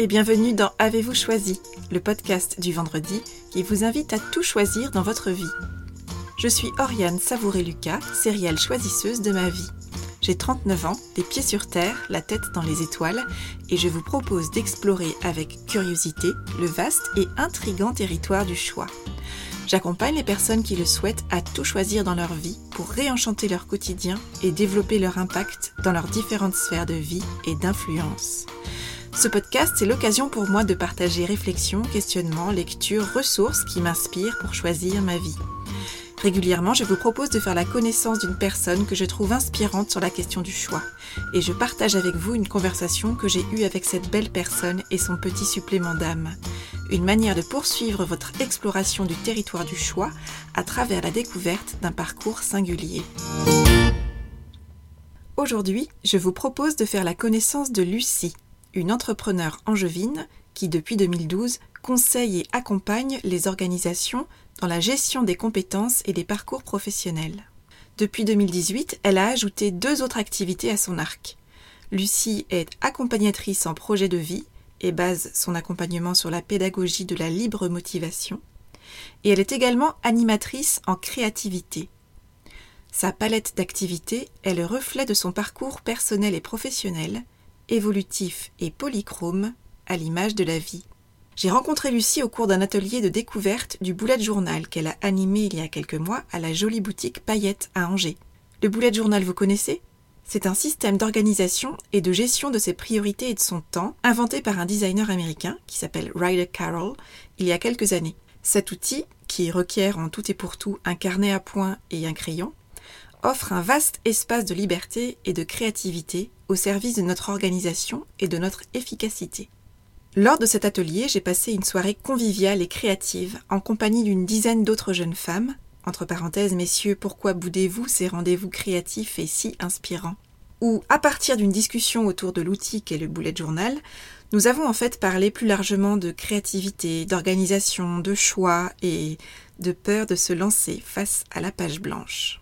et bienvenue dans Avez-vous choisi, le podcast du vendredi qui vous invite à tout choisir dans votre vie. Je suis Oriane Savouré-Lucas, céréale choisisseuse de ma vie. J'ai 39 ans, des pieds sur terre, la tête dans les étoiles, et je vous propose d'explorer avec curiosité le vaste et intrigant territoire du choix. J'accompagne les personnes qui le souhaitent à tout choisir dans leur vie pour réenchanter leur quotidien et développer leur impact dans leurs différentes sphères de vie et d'influence. Ce podcast, c'est l'occasion pour moi de partager réflexions, questionnements, lectures, ressources qui m'inspirent pour choisir ma vie. Régulièrement, je vous propose de faire la connaissance d'une personne que je trouve inspirante sur la question du choix. Et je partage avec vous une conversation que j'ai eue avec cette belle personne et son petit supplément d'âme. Une manière de poursuivre votre exploration du territoire du choix à travers la découverte d'un parcours singulier. Aujourd'hui, je vous propose de faire la connaissance de Lucie, une entrepreneure angevine qui, depuis 2012, conseille et accompagne les organisations dans la gestion des compétences et des parcours professionnels. Depuis 2018, elle a ajouté deux autres activités à son arc. Lucie est accompagnatrice en projet de vie et base son accompagnement sur la pédagogie de la libre motivation. Et elle est également animatrice en créativité. Sa palette d'activités est le reflet de son parcours personnel et professionnel, évolutif et polychrome, à l'image de la vie. J'ai rencontré Lucie au cours d'un atelier de découverte du Bullet Journal qu'elle a animé il y a quelques mois à la jolie boutique Paillette à Angers. Le Bullet Journal, vous connaissez? C'est un système d'organisation et de gestion de ses priorités et de son temps inventé par un designer américain qui s'appelle Ryder Carroll il y a quelques années. Cet outil, qui requiert en tout et pour tout un carnet à points et un crayon, offre un vaste espace de liberté et de créativité au service de notre organisation et de notre efficacité. Lors de cet atelier, j'ai passé une soirée conviviale et créative en compagnie d'une dizaine d'autres jeunes femmes. Entre parenthèses, messieurs, pourquoi boudez-vous ces rendez-vous créatifs et si inspirants? Où, à partir d'une discussion autour de l'outil qu'est le bullet journal, nous avons en fait parlé plus largement de créativité, d'organisation, de choix et de peur de se lancer face à la page blanche.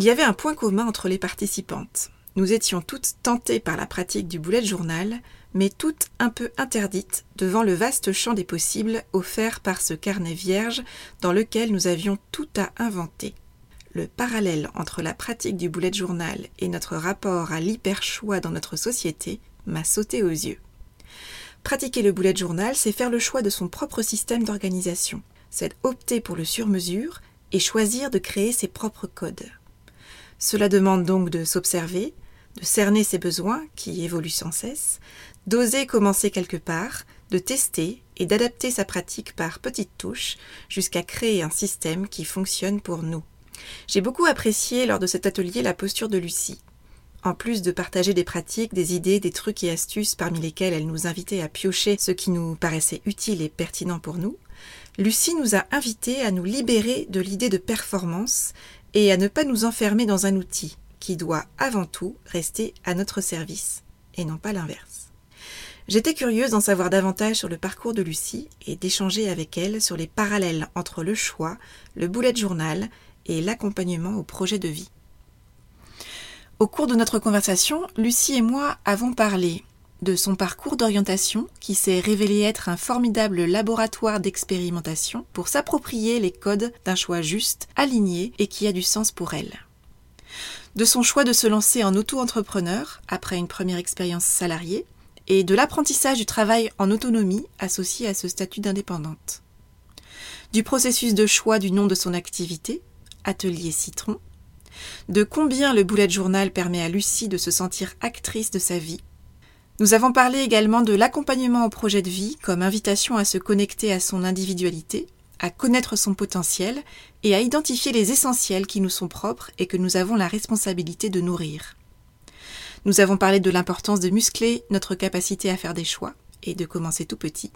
Il y avait un point commun entre les participantes. Nous étions toutes tentées par la pratique du bullet journal, mais toutes un peu interdites devant le vaste champ des possibles offert par ce carnet vierge dans lequel nous avions tout à inventer. Le parallèle entre la pratique du bullet journal et notre rapport à l'hyper-choix dans notre société m'a sauté aux yeux. Pratiquer le bullet journal, c'est faire le choix de son propre système d'organisation. C'est opter pour le sur-mesure et choisir de créer ses propres codes. Cela demande donc de s'observer, de cerner ses besoins, qui évoluent sans cesse, d'oser commencer quelque part, de tester et d'adapter sa pratique par petites touches jusqu'à créer un système qui fonctionne pour nous. J'ai beaucoup apprécié lors de cet atelier la posture de Lucie. En plus de partager des pratiques, des idées, des trucs et astuces parmi lesquels elle nous invitait à piocher ce qui nous paraissait utile et pertinent pour nous, Lucie nous a invités à nous libérer de l'idée de performance et à ne pas nous enfermer dans un outil qui doit avant tout rester à notre service et non pas l'inverse. J'étais curieuse d'en savoir davantage sur le parcours de Lucie et d'échanger avec elle sur les parallèles entre le choix, le bullet journal et l'accompagnement au projet de vie. Au cours de notre conversation, Lucie et moi avons parlé de son parcours d'orientation qui s'est révélé être un formidable laboratoire d'expérimentation pour s'approprier les codes d'un choix juste, aligné et qui a du sens pour elle. De son choix de se lancer en auto-entrepreneur après une première expérience salariée et de l'apprentissage du travail en autonomie associé à ce statut d'indépendante. Du processus de choix du nom de son activité, Atelier Citron, de combien le bullet journal permet à Lucie de se sentir actrice de sa vie nous avons parlé également de l'accompagnement au projet de vie comme invitation à se connecter à son individualité, à connaître son potentiel et à identifier les essentiels qui nous sont propres et que nous avons la responsabilité de nourrir. Nous avons parlé de l'importance de muscler notre capacité à faire des choix et de commencer tout petit,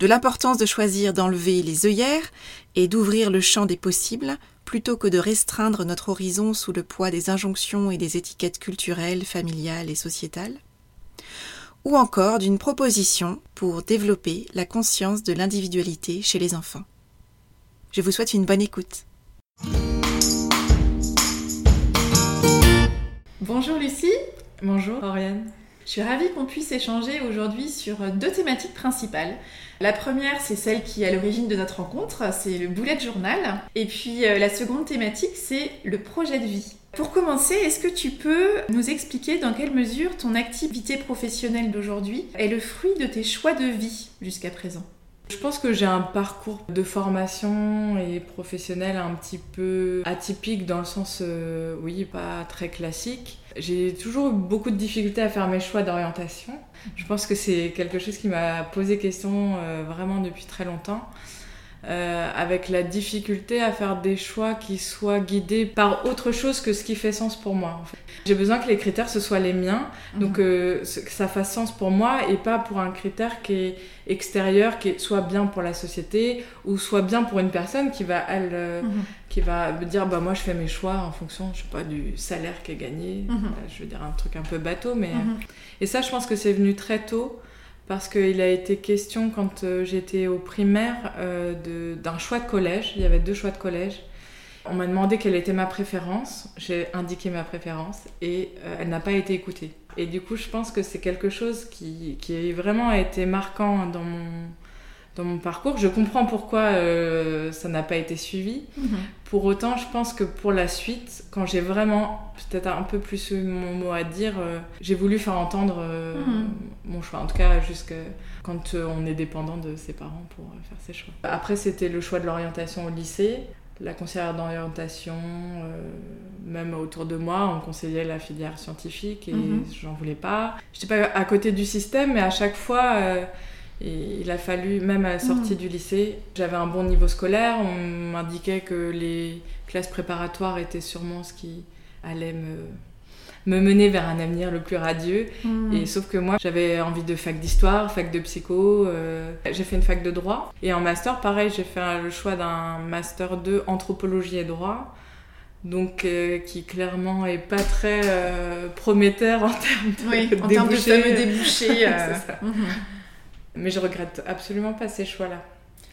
de l'importance de choisir d'enlever les œillères et d'ouvrir le champ des possibles plutôt que de restreindre notre horizon sous le poids des injonctions et des étiquettes culturelles, familiales et sociétales, ou encore d'une proposition pour développer la conscience de l'individualité chez les enfants. Je vous souhaite une bonne écoute. Bonjour Lucie. Bonjour Oriane. Je suis ravie qu'on puisse échanger aujourd'hui sur deux thématiques principales. La première, c'est celle qui est à l'origine de notre rencontre, c'est le bullet journal. Et puis euh, la seconde thématique, c'est le projet de vie. Pour commencer, est-ce que tu peux nous expliquer dans quelle mesure ton activité professionnelle d'aujourd'hui est le fruit de tes choix de vie jusqu'à présent? Je pense que j'ai un parcours de formation et professionnel un petit peu atypique dans le sens, euh, oui, pas très classique. J'ai toujours eu beaucoup de difficultés à faire mes choix d'orientation. Je pense que c'est quelque chose qui m'a posé question euh, vraiment depuis très longtemps. Euh, avec la difficulté à faire des choix qui soient guidés par autre chose que ce qui fait sens pour moi. En fait. J'ai besoin que les critères ce soient les miens, donc mhm. euh, que ça fasse sens pour moi et pas pour un critère qui est extérieur, qui soit bien pour la société ou soit bien pour une personne qui va elle, euh, mhm. qui va me dire bah moi je fais mes choix en fonction je sais pas du salaire qui est gagné. Mhm. je veux dire un truc un peu bateau, mais et ça je pense que c'est venu très tôt parce qu'il a été question quand euh, j'étais au primaire euh, d'un choix de collège. Il y avait deux choix de collège. On m'a demandé quelle était ma préférence. J'ai indiqué ma préférence et euh, elle n'a pas été écoutée. Et du coup, je pense que c'est quelque chose qui, qui vraiment a été marquant dans mon, dans mon parcours. Je comprends pourquoi euh, ça n'a pas été suivi. Mhm. Pour autant, je pense que pour la suite, quand j'ai vraiment peut-être un peu plus mon mot à dire, euh, j'ai voulu faire entendre euh, mhm. mon choix. En tout cas, jusqu'à quand on est dépendant de ses parents pour faire ses choix. Après, c'était le choix de l'orientation au lycée. La conseillère d'orientation, même autour de moi, on conseillait la filière scientifique et mhm. j'en voulais pas. J'étais pas à côté du système, mais à chaque fois et il a fallu, même à la sortie mm. du lycée, j'avais un bon niveau scolaire. On m'indiquait que les classes préparatoires étaient sûrement ce qui allait me, me mener vers un avenir le plus radieux. Mm. Et sauf que moi, j'avais envie de fac d'histoire, fac de psycho. Euh, j'ai fait une fac de droit. Et en master, pareil, j'ai fait le choix d'un master 2 anthropologie et droit. Donc, euh, qui clairement est pas très euh, prometteur en termes de, oui, en termes de fameux débouchés. Mais je regrette absolument pas ces choix-là.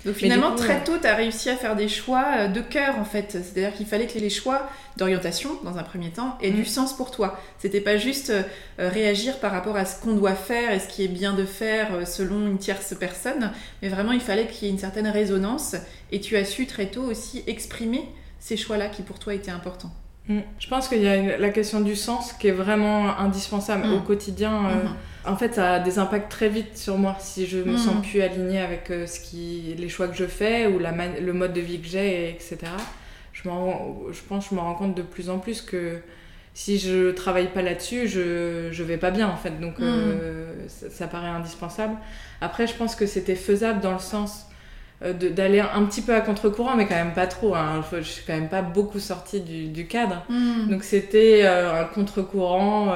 Donc finalement, très tôt, tu as réussi à faire des choix euh, de cœur, en fait. C'est-à-dire qu'il fallait que les choix d'orientation, dans un premier temps, aient du mm. sens pour toi. C'était pas juste euh, réagir par rapport à ce qu'on doit faire et ce qui est bien de faire euh, selon une tierce personne, mais vraiment, il fallait qu'il y ait une certaine résonance. Et tu as su très tôt aussi exprimer ces choix-là qui pour toi étaient importants. Mm. Je pense qu'il y a la question du sens qui est vraiment indispensable mm. au quotidien. Mm-hmm. En fait, ça a des impacts très vite sur moi si je me sens hmm. plus alignée avec euh, ce qui, les choix que je fais ou la le mode de vie que j'ai, etc. Je, je pense que je me rends compte de plus en plus que si je travaille pas là-dessus, je, je vais pas bien en fait. Donc euh, hmm. ça, paraît indispensable. Après, je pense que c'était faisable dans le sens euh, d'aller un petit peu à contre-courant, mais quand même pas trop. Hein. Je suis quand même pas beaucoup sortie du, du cadre. Hmm. Donc c'était un contre-courant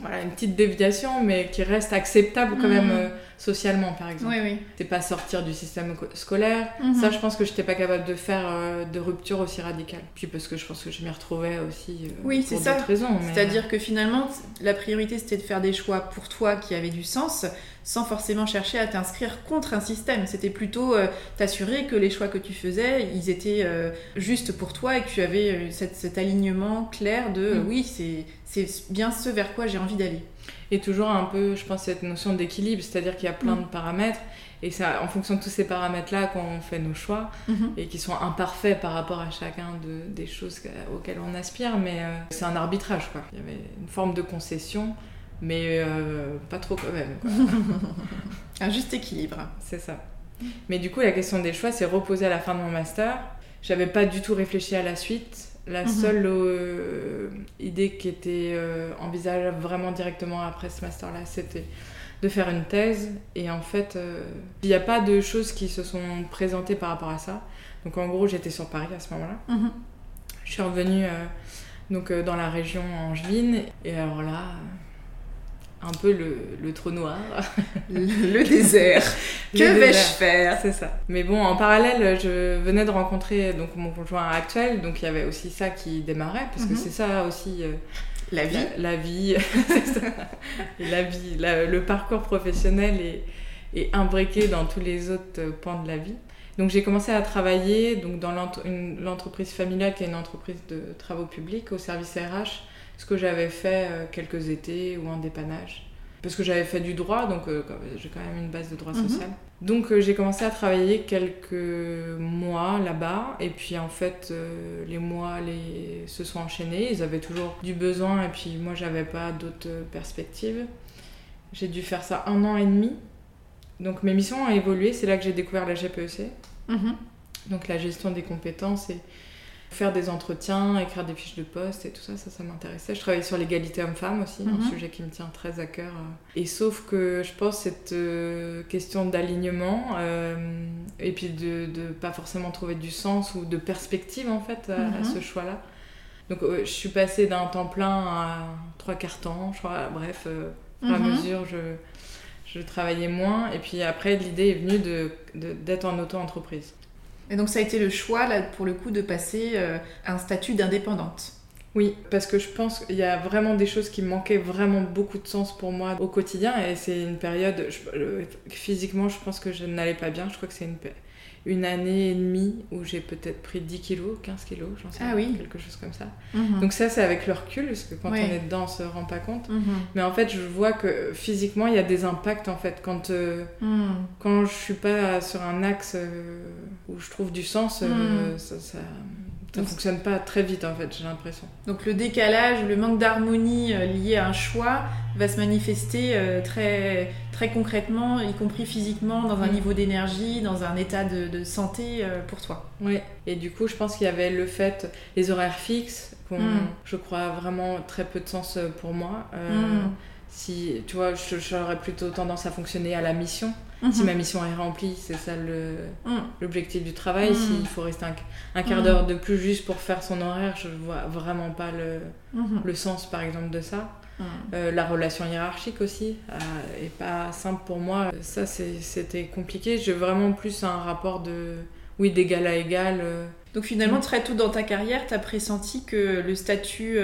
voilà, une petite déviation, mais qui reste acceptable quand même mm. euh, socialement, par exemple. Oui, oui. C'est pas sortir du système scolaire. Mm-hmm. Ça, je pense que je n'étais pas capable de faire euh, de rupture aussi radicale. Puis parce que je pense que je m'y retrouvais aussi euh, oui, pour d'autres raisons. C'est-à-dire que finalement, la priorité, c'était de faire des choix pour toi qui avaient du sens, sans forcément chercher à t'inscrire contre un système. C'était plutôt t'assurer que les choix que tu faisais, ils étaient justes pour toi et que tu avais cet alignement clair de mm. oui, c'est bien ce vers quoi j'ai envie d'aller. Et toujours un peu, je pense, cette notion d'équilibre, c'est-à-dire qu'il y a plein de mm. paramètres, et c'est en fonction de tous ces paramètres-là qu'on fait nos choix, mm-hmm. et qui sont imparfaits par rapport à chacun de, des choses auxquelles on aspire, mais euh, c'est un arbitrage, quoi. Il y avait une forme de concession, mais euh, pas trop quand même. un juste équilibre. C'est ça. Mais du coup, la question des choix s'est reposée à la fin de mon master. J'avais pas du tout réfléchi à la suite la mhm. seule euh, idée qui était euh, envisageable vraiment directement après ce master-là, c'était de faire une thèse. Et en fait, euh, il n'y a pas de choses qui se sont présentées par rapport à ça. Donc en gros, j'étais sur Paris à ce moment-là. Mhm. Je suis revenue donc, dans la région angevine. Et alors là, un peu le, le trou noir. le, désert. que vais-je faire? C'est ça. Mais bon, en parallèle, je venais de rencontrer donc, mon conjoint actuel, donc il y avait aussi ça qui démarrait, parce que mhm. c'est ça aussi. Euh, la vie. La, vie, la vie, le parcours professionnel est, est, imbriqué dans tous les autres pans de la vie. Donc j'ai commencé à travailler donc, dans l'entreprise familiale qui est une entreprise de travaux publics au service RH ce que j'avais fait euh, quelques étés ou en dépannage. parce que j'avais fait du droit, donc euh, j'ai quand même une base de droit Mhm. social. Donc euh, j'ai commencé à travailler quelques mois là-bas, et puis en fait euh, les mois les... se sont enchaînés, ils avaient toujours du besoin, et puis moi j'avais pas d'autres perspectives. J'ai dû faire ça un an et demi. Donc mes missions ont évolué, c'est là que j'ai découvert la GPEC, Mhm. donc la gestion des compétences et faire des entretiens, écrire des fiches de poste et tout ça, ça, ça m'intéressait. Je travaillais sur l'égalité homme-femme aussi, Mhm. un sujet qui me tient très à cœur. Et sauf que je pense cette euh, question d'alignement euh, et puis de, de pas forcément trouver du sens ou de perspective en fait à, à Mhm. ce choix-là. Donc euh, je suis passée d'un temps plein à trois quarts temps, je crois. Bref, euh, à Mhm. mesure, je, je travaillais moins. Et puis après, l'idée est venue de- d'être en auto-entreprise. Et donc ça a été le choix, là, pour le coup, de passer euh, à un statut d'indépendante. Oui, parce que je pense qu'il y a vraiment des choses qui manquaient vraiment beaucoup de sens pour moi au quotidien. Et c'est une période, euh, physiquement, je pense que je n'allais pas bien. Je crois que c'est une, une année et demie où j'ai peut-être pris 10 kilos, 15 kilos, j'en sais Ah oui. quelque chose comme ça. Mhm. Donc ça, c'est avec le recul, parce que quand on est dedans, on se rend pas compte. Mhm. Mais en fait, je vois que physiquement, il y a des impacts, en fait. Quand, euh, Mhm. quand je suis pas sur un axe euh, où je trouve du sens, euh, Mm. ça, ça, ça fonctionne pas très vite, en fait, j'ai l'impression. Donc le décalage, le manque d'harmonie euh, lié à un choix va se manifester euh, très, très concrètement, y compris physiquement, dans un Mm. niveau d'énergie, dans un état de, de santé euh, pour toi. Oui, et du coup, je pense qu'il y avait le fait, les horaires fixes, qu'on, Mm. je crois, vraiment très peu de sens euh, pour moi. Euh, Mm. Si, tu vois, j'aurais plutôt tendance à fonctionner à la mission. Si Mhm. ma mission est remplie, c'est ça Mm. l'objectif du travail. Mm. S'il faut rester un, un quart Mm. d'heure de plus juste pour faire son horaire, je vois vraiment pas le, Mhm. le sens, par exemple, de ça. Mm. Euh, la relation hiérarchique aussi euh, est pas simple pour moi. Ça, c'était compliqué. J'ai vraiment plus un rapport de, oui, d'égal à égal. euh, Donc finalement, Mm. très tôt dans ta carrière, tu as pressenti que le statut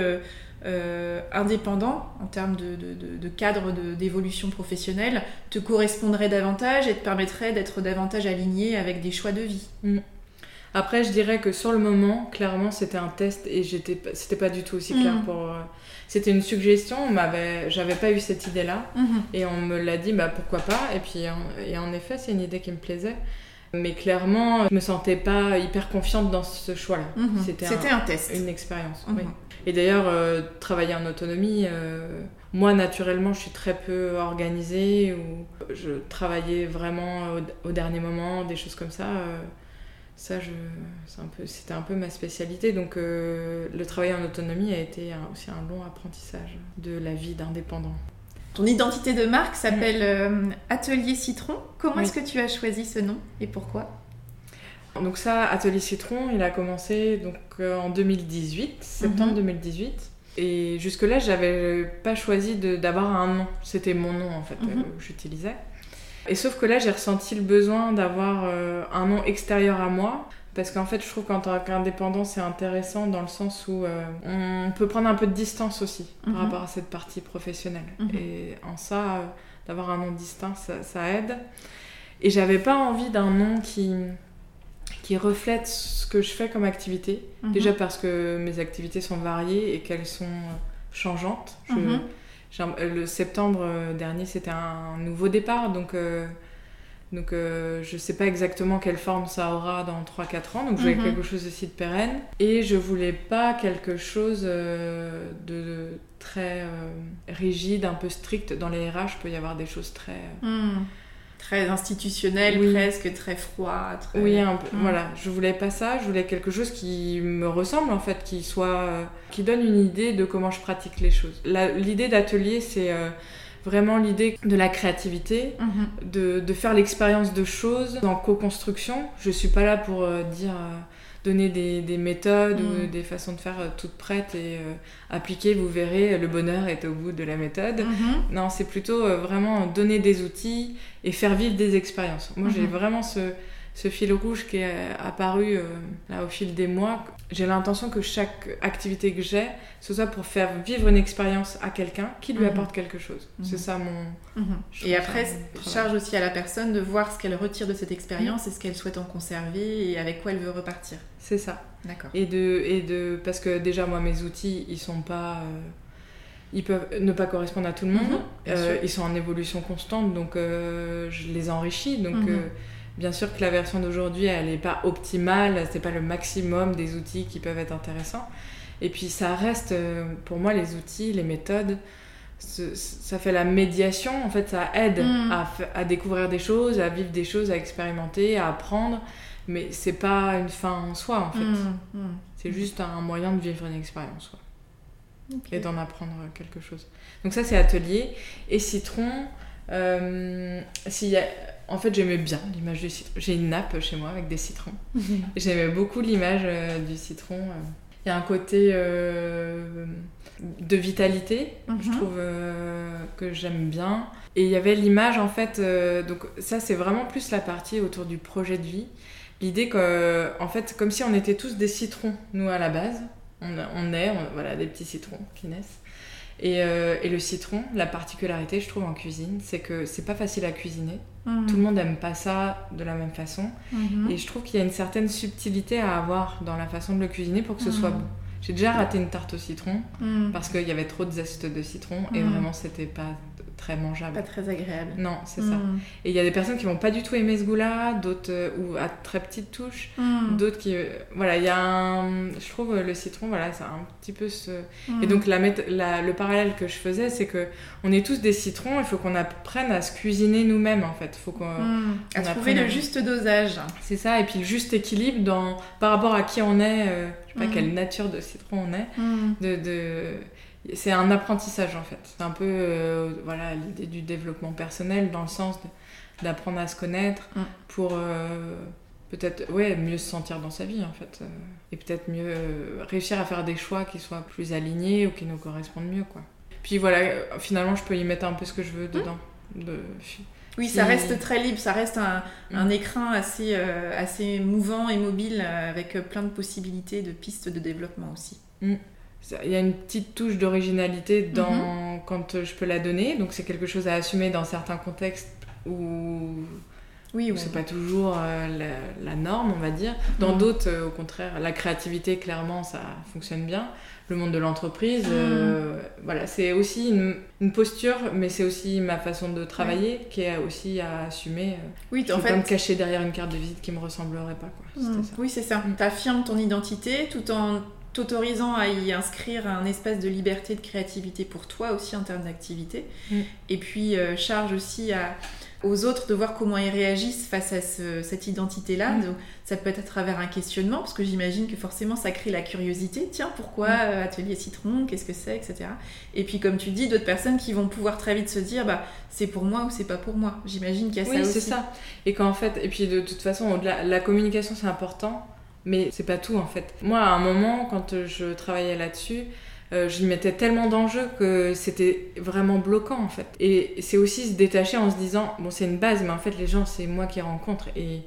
euh, indépendant, en termes de, de- de- de cadre de- d'évolution professionnelle, te correspondrait davantage et te permettrait d'être davantage aligné avec des choix de vie. Après, je dirais que sur le moment, clairement, c'était un test et j'étais, c'était pas du tout aussi clair Mhm. pour. euh, C'était une suggestion. On m'avait, j'avais pas eu cette idée-là et on me l'a dit, bah pourquoi pas? Et puis, et en effet, c'est une idée qui me plaisait. Mais clairement, je me sentais pas hyper confiante dans ce choix-là. Mhm. C'était un- C'était un, test. Une expérience. Mhm. oui. Et d'ailleurs, euh, travailler en autonomie, euh, moi naturellement, je suis très peu organisée ou je travaillais vraiment au, au dernier moment, des choses comme ça. euh, ça, je, c'est un peu, c'était un peu ma spécialité. Donc, le travail en autonomie a été un- aussi un long apprentissage de la vie d'indépendant. Ton identité de marque s'appelle euh, Atelier Citron. Comment Oui. est-ce que tu as choisi ce nom et pourquoi? Donc ça, Atelier Citron, il a commencé donc euh, en 2018, septembre Mhm. 2018. Et jusque-là, j'avais pas choisi d'avoir un nom. C'était mon nom en fait Mhm. euh, que j'utilisais. Et sauf que là, j'ai ressenti le besoin d'avoir un nom extérieur à moi. Parce qu'en fait, je trouve qu'en tant qu'indépendant, c'est intéressant dans le sens où euh, on peut prendre un peu de distance aussi Mhm. par rapport à cette partie professionnelle. Mhm. Et en ça, euh, d'avoir un nom distinct, ça, ça aide. Et j'avais pas envie d'un nom qui, qui reflète ce que je fais comme activité. Mhm. Déjà parce que mes activités sont variées et qu'elles sont euh, changeantes. Je- Mhm. le septembre dernier, c'était un nouveau départ, donc, euh, donc euh, je sais pas exactement quelle forme ça aura dans 3-4 ans, donc je voulais Mhm. quelque chose aussi de pérenne. Et je voulais pas quelque chose euh, de très euh, rigide, un peu strict. Dans les RH, il peut y avoir des choses très... euh, Hmm. Très institutionnel, Oui. presque, très froid. très- Oui, un peu. Mm. Voilà, je voulais pas ça, je voulais quelque chose qui me ressemble en fait, qui soit, qui donne une idée de comment je pratique les choses. L'idée d'atelier, c'est vraiment l'idée de la créativité, Mhm. de, de faire l'expérience de choses en co-construction. Je suis pas là pour euh, dire, euh, donner des, des méthodes ou Mm. des façons de faire euh, toutes prêtes et euh, appliquer, vous verrez, le bonheur est au bout de la méthode. Mhm. Non, c'est plutôt euh, vraiment donner des outils et faire vivre des expériences. Moi, j'ai Mhm. vraiment ce, ce fil rouge qui est euh, apparu euh, là au fil des mois. J'ai l'intention que chaque activité que j'ai, ce soit pour faire vivre une expérience à quelqu'un qui lui Mhm. apporte quelque chose. Mhm. C'est ça mon. Mhm. Et après, charge aussi à la personne de voir ce qu'elle retire de cette expérience et ce qu'elle souhaite en conserver et avec quoi elle veut repartir. C'est ça. D'accord. Et de, et de. Parce que déjà, moi, mes outils, ils sont pas. euh, ils peuvent ne pas correspondre à tout le monde. Euh, ils sont en évolution constante, donc euh, je les enrichis. Donc euh, bien sûr que la version d'aujourd'hui, elle n'est pas optimale, c'est pas le maximum des outils qui peuvent être intéressants. Et puis ça reste, euh, pour moi, les outils, les méthodes, ça fait la médiation. En fait, ça aide Mhm. à, découvrir des choses, à vivre des choses, à expérimenter, à apprendre. Mais c'est pas une fin en soi, en fait. Mm, mm. C'est juste un moyen de vivre une expérience. quoi Ok. et d'en apprendre quelque chose. Donc ça c'est atelier et citron. euh, s'il y a- En fait j'aimais bien l'image du citron. J'ai une nappe chez moi avec des citrons. J'aimais beaucoup l'image euh, du citron. euh. Il y a un côté euh, de vitalité, je Mhm. trouve euh, que j'aime bien. Et il y avait l'image en fait, donc ça c'est vraiment plus la partie autour du projet de vie. L'idée que, en fait, comme si on était tous des citrons, nous à la base. On, on est, on- voilà, des petits citrons qui naissent. Et, euh, et le citron, la particularité, je trouve, en cuisine, c'est que c'est pas facile à cuisiner. Mm. Tout le monde aime pas ça de la même façon. Mhm. Et je trouve qu'il y a une certaine subtilité à avoir dans la façon de le cuisiner pour que ce Mhm. soit bon. J'ai déjà raté une tarte au citron parce qu'il y avait trop de zeste de citron et Mhm. vraiment c'était pas très mangeable. Pas très agréable. Non, c'est ça. Mm. Et il y a des personnes qui vont pas du tout aimer ce goût-là, d'autres euh, ou à très petite touche, Mm. d'autres qui euh, voilà, il y a un je trouve euh, le citron voilà, c'est un petit peu ce Mm. et donc la, la- le parallèle que je faisais c'est que on est tous des citrons, il faut qu'on apprenne à se cuisiner nous-mêmes en fait, faut qu'on. À trouver le juste dosage. c'est ça et puis le juste équilibre dans par rapport à qui on est, euh, je sais pas quelle nature de citron on est de, de- c'est un apprentissage en fait. C'est un peu euh, voilà l'idée du développement personnel dans le sens d'apprendre à se connaître Mm. pour euh, peut-être ouais mieux se sentir dans sa vie en fait euh, et peut-être mieux réussir à faire des choix qui soient plus alignés ou qui nous correspondent mieux quoi. Puis voilà finalement je peux y mettre un peu ce que je veux dedans. De... Oui, ça reste très libre, ça reste un, Mm. un écrin assez, euh, assez mouvant et mobile avec plein de possibilités de pistes de développement aussi. Il y a une petite touche d'originalité dans Mhm. quand je peux la donner, donc c'est quelque chose à assumer dans certains contextes où Oui, oui. c'est pas toujours euh, la, la norme, on va dire. Dans Mhm. d'autres, euh, au contraire, la créativité, clairement, ça fonctionne bien. Le monde de l'entreprise, Mhm. euh, voilà, c'est aussi une, une posture, mais c'est aussi ma façon de travailler qui est aussi à assumer. Oui, Je en peux pas me fait, cacher derrière une carte de visite qui me ressemblerait pas, quoi. Mm. ça. oui, c'est ça. Mm. Tu affirmes ton identité tout en t'autorisant à y inscrire un espace de liberté, de créativité pour toi aussi en termes d'activité. Mm. Et puis euh, charge aussi à, aux autres de voir comment ils réagissent face à ce- cette identité-là. Mm. Donc, ça peut être à travers un questionnement, parce que j'imagine que forcément ça crée la curiosité. Tiens, pourquoi Mm. euh, atelier citron Qu'est-ce que c'est etc. Et puis comme tu dis, d'autres personnes qui vont pouvoir très vite se dire, bah c'est pour moi ou c'est pas pour moi. J'imagine qu'il y a Oui, ça c'est aussi. ça. Et qu'en fait, et puis de toute façon, au-delà, la communication c'est important, mais c'est pas tout en fait. Moi, à un moment, quand euh, je travaillais là-dessus, euh, j'y mettais tellement d'enjeux que c'était vraiment bloquant en fait. Et c'est aussi se détacher en se disant, bon, c'est une base, mais en fait, les gens, c'est moi qui rencontre. Et,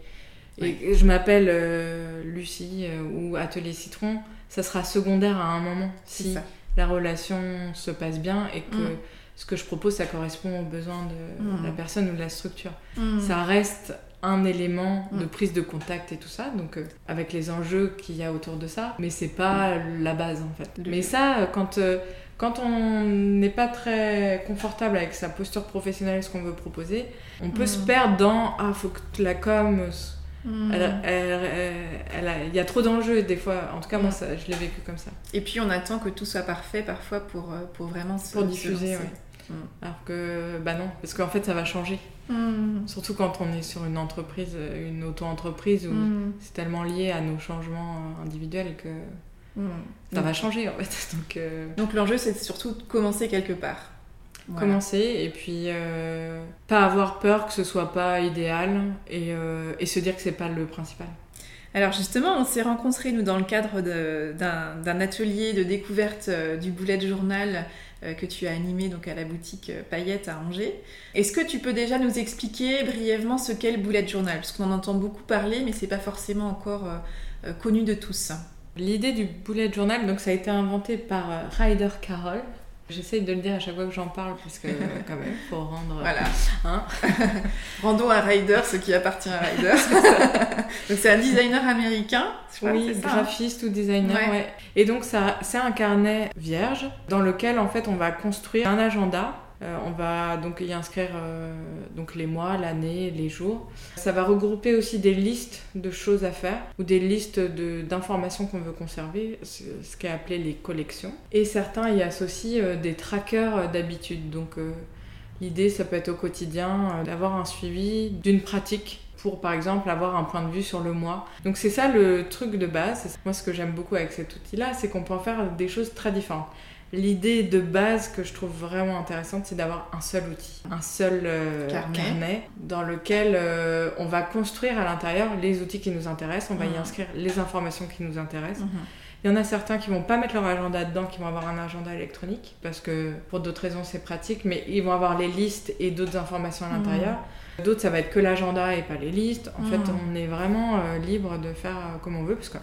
et je m'appelle euh, Lucie euh, ou Atelier Citron, ça sera secondaire à un moment si ça. la relation se passe bien et que Mm. ce que je propose, ça correspond aux besoins de Mm. la personne ou de la structure. Mm. Ça reste un élément de Mm. prise de contact et tout ça, donc euh, avec les enjeux qu'il y a autour de ça, mais c'est pas la base en fait. Mais ça, euh, quand, euh, quand on n'est pas très confortable avec sa posture professionnelle, ce qu'on veut proposer, on peut Mm. se perdre dans ah faut que la com, Mm. elle, elle- elle- elle a- il y a trop d'enjeux des fois. En tout cas moi Mm. ça, je l'ai vécu comme ça. Et puis on attend que tout soit parfait parfois pour, pour vraiment se Pour se diffuser, ouais. Mm. Alors que bah non, parce qu'en fait ça va changer. Mm. Surtout quand on est sur une entreprise, une auto-entreprise où Mm. c'est tellement lié à nos changements individuels que ça va changer en fait. Donc euh, Donc l'enjeu c'est surtout de commencer quelque part. Voilà. commencer et puis euh, pas avoir peur que ce soit pas idéal et, euh, et se dire que c'est pas le principal. Alors justement, on s'est rencontrés nous dans le cadre d'un atelier de découverte du bullet journal que tu as animé donc à la boutique euh, Paillette à Angers. Est-ce que tu peux déjà nous expliquer brièvement ce qu'est le bullet journal? Parce qu'on en entend beaucoup parler, mais c'est pas forcément encore euh, euh, connu de tous. L'idée du bullet journal, donc ça a été inventé par euh, Ryder Carroll. J'essaye de le dire à chaque fois que j'en parle parce que quand même, faut rendre. Voilà. Hein Rendons à Ryder ce qui appartient à Ryder. donc c'est un designer américain. Je crois, oui, ça, hein graphiste ou designer. Ouais. Et donc ça, c'est un carnet vierge dans lequel en fait on va construire un agenda euh, on va donc y inscrire euh, donc les mois, l'année, les jours. Ça va regrouper aussi des listes de choses à faire ou des listes d'informations qu'on veut conserver, ce qui est appelé les collections. Et certains y associent euh, des trackers d'habitude. Donc l'idée, ça peut être au quotidien d'avoir un suivi d'une pratique pour par exemple avoir un point de vue sur le mois. Donc c'est ça le truc de base. Moi ce que j'aime beaucoup avec cet outil-là, c'est qu'on peut en faire des choses très différentes l'idée de base que je trouve vraiment intéressante, c'est d'avoir un seul outil, un seul euh, carnet. dans lequel euh, on va construire à l'intérieur les outils qui nous intéressent, on va y mhm. inscrire les informations qui nous intéressent. Mhm. Il y en a certains qui vont pas mettre leur agenda dedans, qui vont avoir un agenda électronique, parce que pour d'autres raisons c'est pratique, mais ils vont avoir les listes et d'autres informations à mhm. l'intérieur. D'autres, ça va être que l'agenda et pas les listes. En fait, on est vraiment euh, libre de faire comme on veut, parce que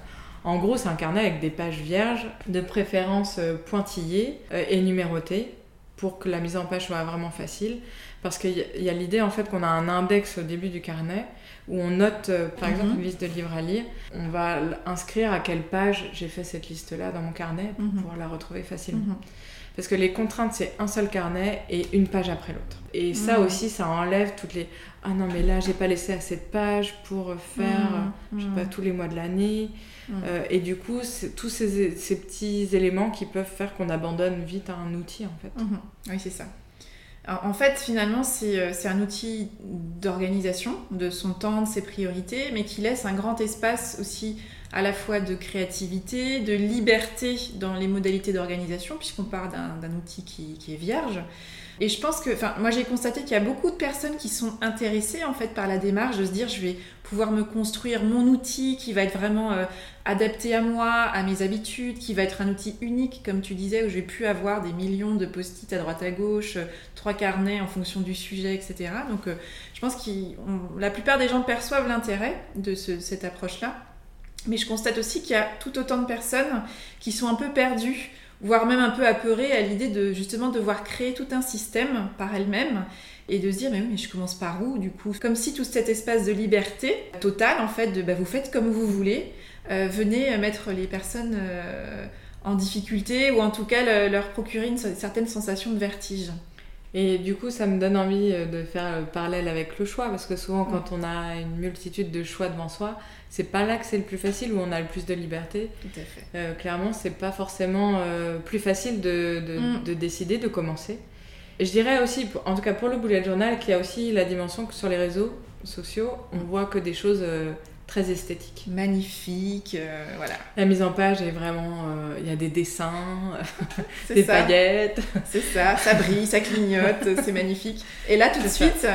en gros, c'est un carnet avec des pages vierges, de préférence euh, pointillées euh, et numérotées pour que la mise en page soit vraiment facile. Parce qu'il y a l'idée en fait qu'on a un index au début du carnet où on note euh, par exemple mhm. une liste de livres à lire. On va inscrire à quelle page j'ai fait cette liste-là dans mon carnet pour mhm. pouvoir la retrouver facilement. Mhm. Parce que les contraintes, c'est un seul carnet et une page après l'autre. Et ça aussi, ça enlève toutes les ah non mais là j'ai pas laissé assez de pages pour faire je sais pas tous les mois de l'année euh, et du coup, c'est tous ces, ces, petits éléments qui peuvent faire qu'on abandonne vite un outil, en fait. Mhm. Oui, c'est ça. en fait, finalement, euh, c'est un outil d'organisation de son temps, de ses priorités, mais qui laisse un grand espace aussi à la fois de créativité, de liberté dans les modalités d'organisation, puisqu'on part d'un outil qui, qui, est vierge. Et je pense que, enfin, moi j'ai constaté qu'il y a beaucoup de personnes qui sont intéressées en fait par la démarche de se dire je vais pouvoir me construire mon outil qui va être vraiment euh, adapté à moi, à mes habitudes, qui va être un outil unique, comme tu disais, où je vais plus avoir des millions de post-it à droite à gauche, euh, trois carnets en fonction du sujet, etc. Donc euh, je pense que la plupart des gens perçoivent l'intérêt de cette approche-là. Mais je constate aussi qu'il y a tout autant de personnes qui sont un peu perdues voire même un peu apeurée à l'idée de justement devoir créer tout un système par elle-même et de se dire mais, mais je commence par où du coup? Comme si tout cet espace de liberté totale en fait de bah, vous faites comme vous voulez euh, venez mettre les personnes euh, en difficulté ou en tout cas leur procurer une certaine sensation de vertige. Et du coup, ça me donne envie euh, de faire le parallèle avec le choix, parce que souvent, quand on a une multitude de choix devant soi, c'est pas là que c'est le plus facile, où on a le plus de liberté. Tout à fait. Euh, clairement, c'est pas forcément euh, plus facile de, de, mm. de, décider, de commencer. Et je dirais aussi, en tout cas pour le bullet journal, qu'il y a aussi la dimension que sur les réseaux sociaux, on mm. voit que des choses très esthétiques. Magnifiques, voilà. La mise en page est vraiment... Il y a des dessins, des paillettes. C'est ça, ça brille, ça clignote, c'est magnifique. Et là, tout de suite...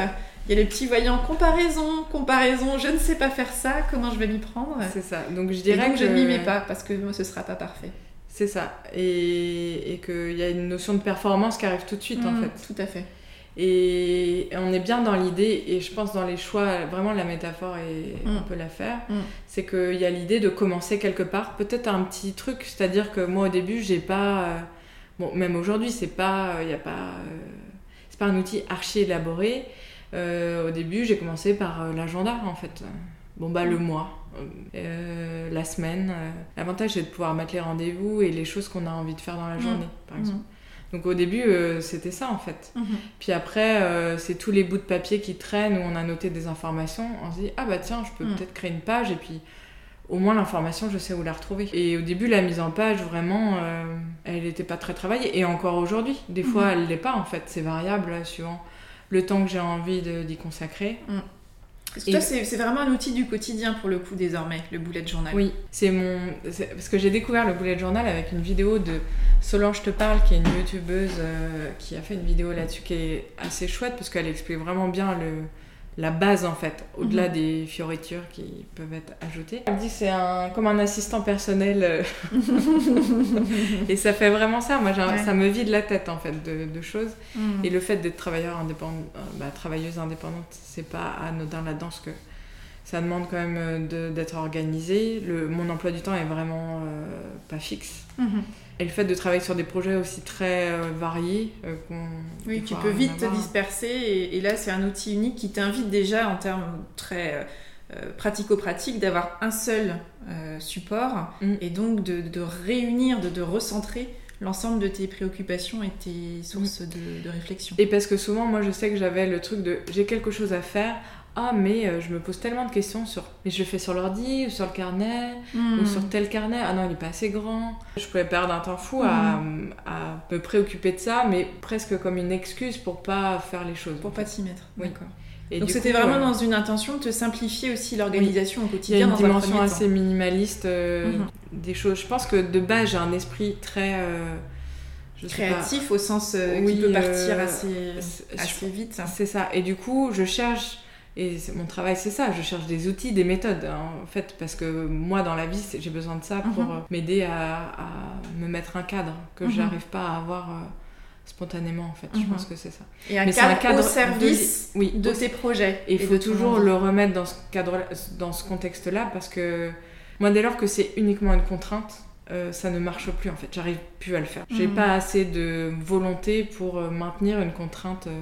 Il y a les petits voyants comparaison, comparaison, je ne sais pas faire ça, comment je vais m'y prendre? C'est ça. Donc je dirais que je ne m'y mets pas parce que moi ce sera pas parfait. C'est ça. Et, et qu'il y a une notion de performance qui arrive tout de suite en mmh, fait. Tout à fait. Et on est bien dans l'idée, et je pense dans les choix, vraiment la métaphore, et mmh. on peut la faire, mmh. c'est qu'il y a l'idée de commencer quelque part, peut-être un petit truc, c'est-à-dire que moi au début, j'ai pas. Euh, bon, même aujourd'hui, c'est pas. Il n'y a pas. Euh, c'est pas un outil archi élaboré. Euh, au début, j'ai commencé par euh, l'agenda en fait. Bon bah le mm. mois, euh, la semaine. L'avantage c'est de pouvoir mettre les rendez-vous et les choses qu'on a envie de faire dans la mm. journée, par exemple. Mm. Donc au début, c'était ça en fait. Mm-hmm. Puis après, c'est tous les bouts de papier qui traînent où on a noté des informations. On se dit, ah bah tiens, je peux peut-être créer une page et puis au moins l'information, je sais où la retrouver. Et au début, la mise en page, vraiment, elle n'était pas très travaillée. Et encore aujourd'hui, des fois, mm-hmm. elle l'est pas en fait. C'est variable suivant le temps que j'ai envie d'y consacrer. Parce que toi, c'est vraiment un outil du quotidien pour le coup désormais, le bullet journal. Oui, c'est mon. Parce que j'ai découvert le bullet journal avec une vidéo de Solange Te Parle, qui est une youtubeuse euh, qui a fait une vidéo là-dessus qui est assez chouette parce qu'elle explique vraiment bien le, la base en fait, au-delà mhm. des fioritures qui peuvent être ajoutées. Elle dit c'est un, comme un assistant personnel euh. et ça fait vraiment ça. Moi, ça me vide la tête en fait de, choses. Mhm. Et le fait d'être travailleur indépendant, euh, bah, travailleuse indépendante, c'est pas anodin là-dedans que ça demande quand même d'être organisé. Le, mon emploi du temps est vraiment pas fixe. Mhm. Et le fait de travailler sur des projets aussi très variés. oui, tu peux vite te disperser. Et, et là, c'est un outil unique qui t'invite déjà en termes très euh, pratico-pratique d'avoir un seul euh, support mm. et donc de, réunir, de, recentrer l'ensemble de tes préoccupations et tes sources mm. de, réflexion. Et parce que souvent, moi, je sais que j'avais le truc de j'ai quelque chose à faire. Ah, mais euh, je me pose tellement de questions sur. Mais je le fais sur l'ordi, ou sur le carnet, ou sur tel carnet. Ah non, il n'est pas assez grand. Je pouvais perdre un temps fou à, à, me préoccuper de ça, mais presque comme une excuse pour pas faire les choses. Pour pas t'y mettre. D'accord. Donc c'était vraiment dans une intention de te simplifier aussi l'organisation au quotidien. Il y a une dimension assez minimaliste euh, mhm. des choses. Je pense que de base j'ai un esprit très euh, créatif au sens euh, qui peut partir assez, assez vite. C'est ça. Et du coup je cherche et mon travail c'est ça. Je cherche des outils, des méthodes hein, en fait parce que moi dans la vie j'ai besoin de ça pour mhm. m'aider à, me mettre un cadre que mhm. j'arrive pas à avoir spontanément en fait. Je pense mhm. que c'est ça. Et un, cadre, au service de, oui, de tes projets. Et il faut toujours le remettre dans ce cadre, dans ce contexte-là parce que moi dès lors que c'est uniquement une contrainte, euh, ça ne marche plus en fait. J'arrive plus à le faire. J'ai mhm. pas assez de volonté pour euh, maintenir une contrainte. Euh,